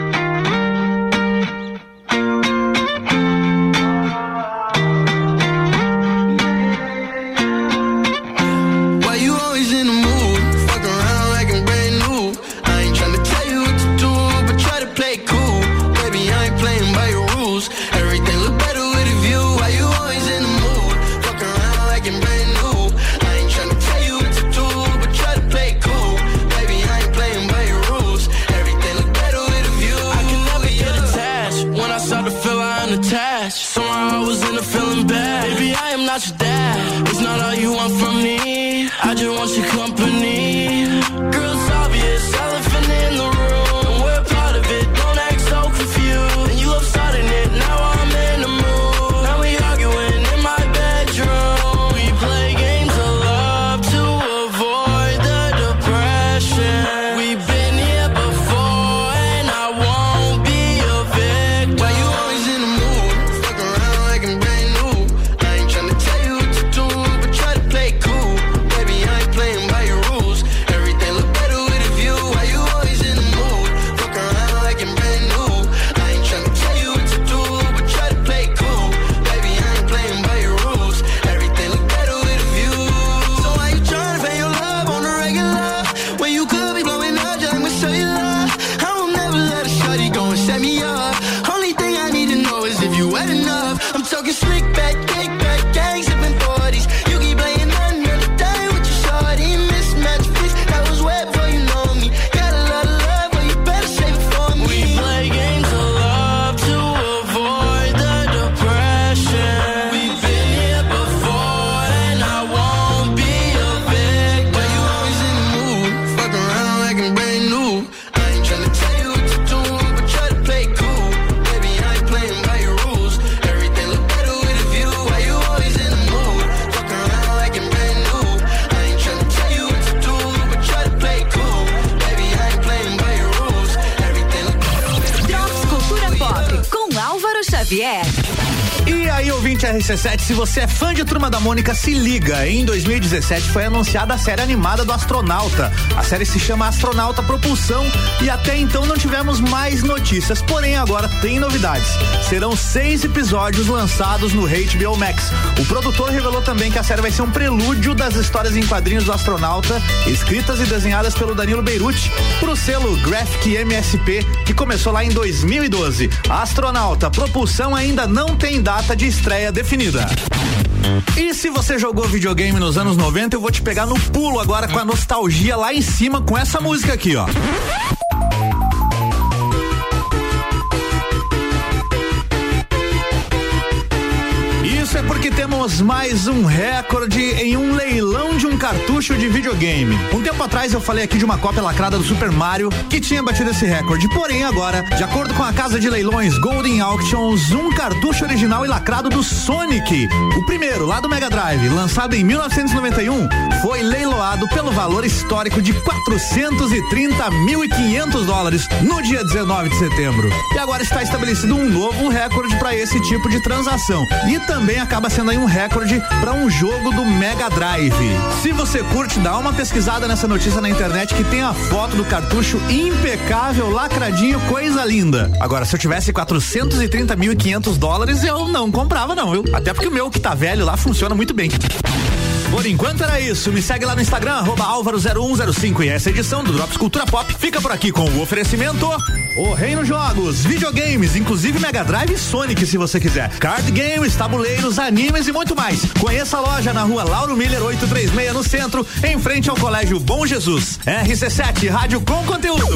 Se você é fã de Turma da Mônica, se liga. Em 2017 foi anunciada a série animada do Astronauta. A série se chama Astronauta Propulsão e até então não tivemos mais notícias. Porém, agora tem novidades. Serão seis episódios lançados no HBO Max. O produtor revelou também que a série vai ser um prelúdio das histórias em quadrinhos do Astronauta, escritas e desenhadas pelo Danilo Beirute, pro selo Graphic MSP, que começou lá em 2012. Astronauta Propulsão ainda não tem data de estreia definida. E se você jogou videogame nos anos 90, eu vou te pegar no pulo agora com a nostalgia lá em cima com essa música aqui, ó. Mais um recorde em um leilão de um cartucho de videogame. Um tempo atrás eu falei aqui de uma cópia lacrada do Super Mario que tinha batido esse recorde. Porém, agora, de acordo com a casa de leilões Golden Auctions, um cartucho original e lacrado do Sonic, o primeiro lá do Mega Drive, lançado em 1991, foi leiloado pelo valor histórico de 430.500 dólares no dia 19 de setembro. E agora está estabelecido um novo recorde para esse tipo de transação. E também acaba sendo aí um recorde para um jogo do Mega Drive. Se você curte, dá uma pesquisada nessa notícia na internet que tem a foto do cartucho impecável, lacradinho, coisa linda. Agora, se eu tivesse 430.500 dólares, eu não comprava não, viu? Até porque o meu que tá velho lá funciona muito bem. Por enquanto era isso. Me segue lá no Instagram, arroba Álvaro0105. E essa edição do Drops Cultura Pop fica por aqui com o oferecimento O Reino Jogos, videogames, inclusive Mega Drive e Sonic, se você quiser. Card games, tabuleiros, animes e muito mais. Conheça a loja na rua Lauro Miller 836 no centro, em frente ao Colégio Bom Jesus. RC7, rádio com conteúdo.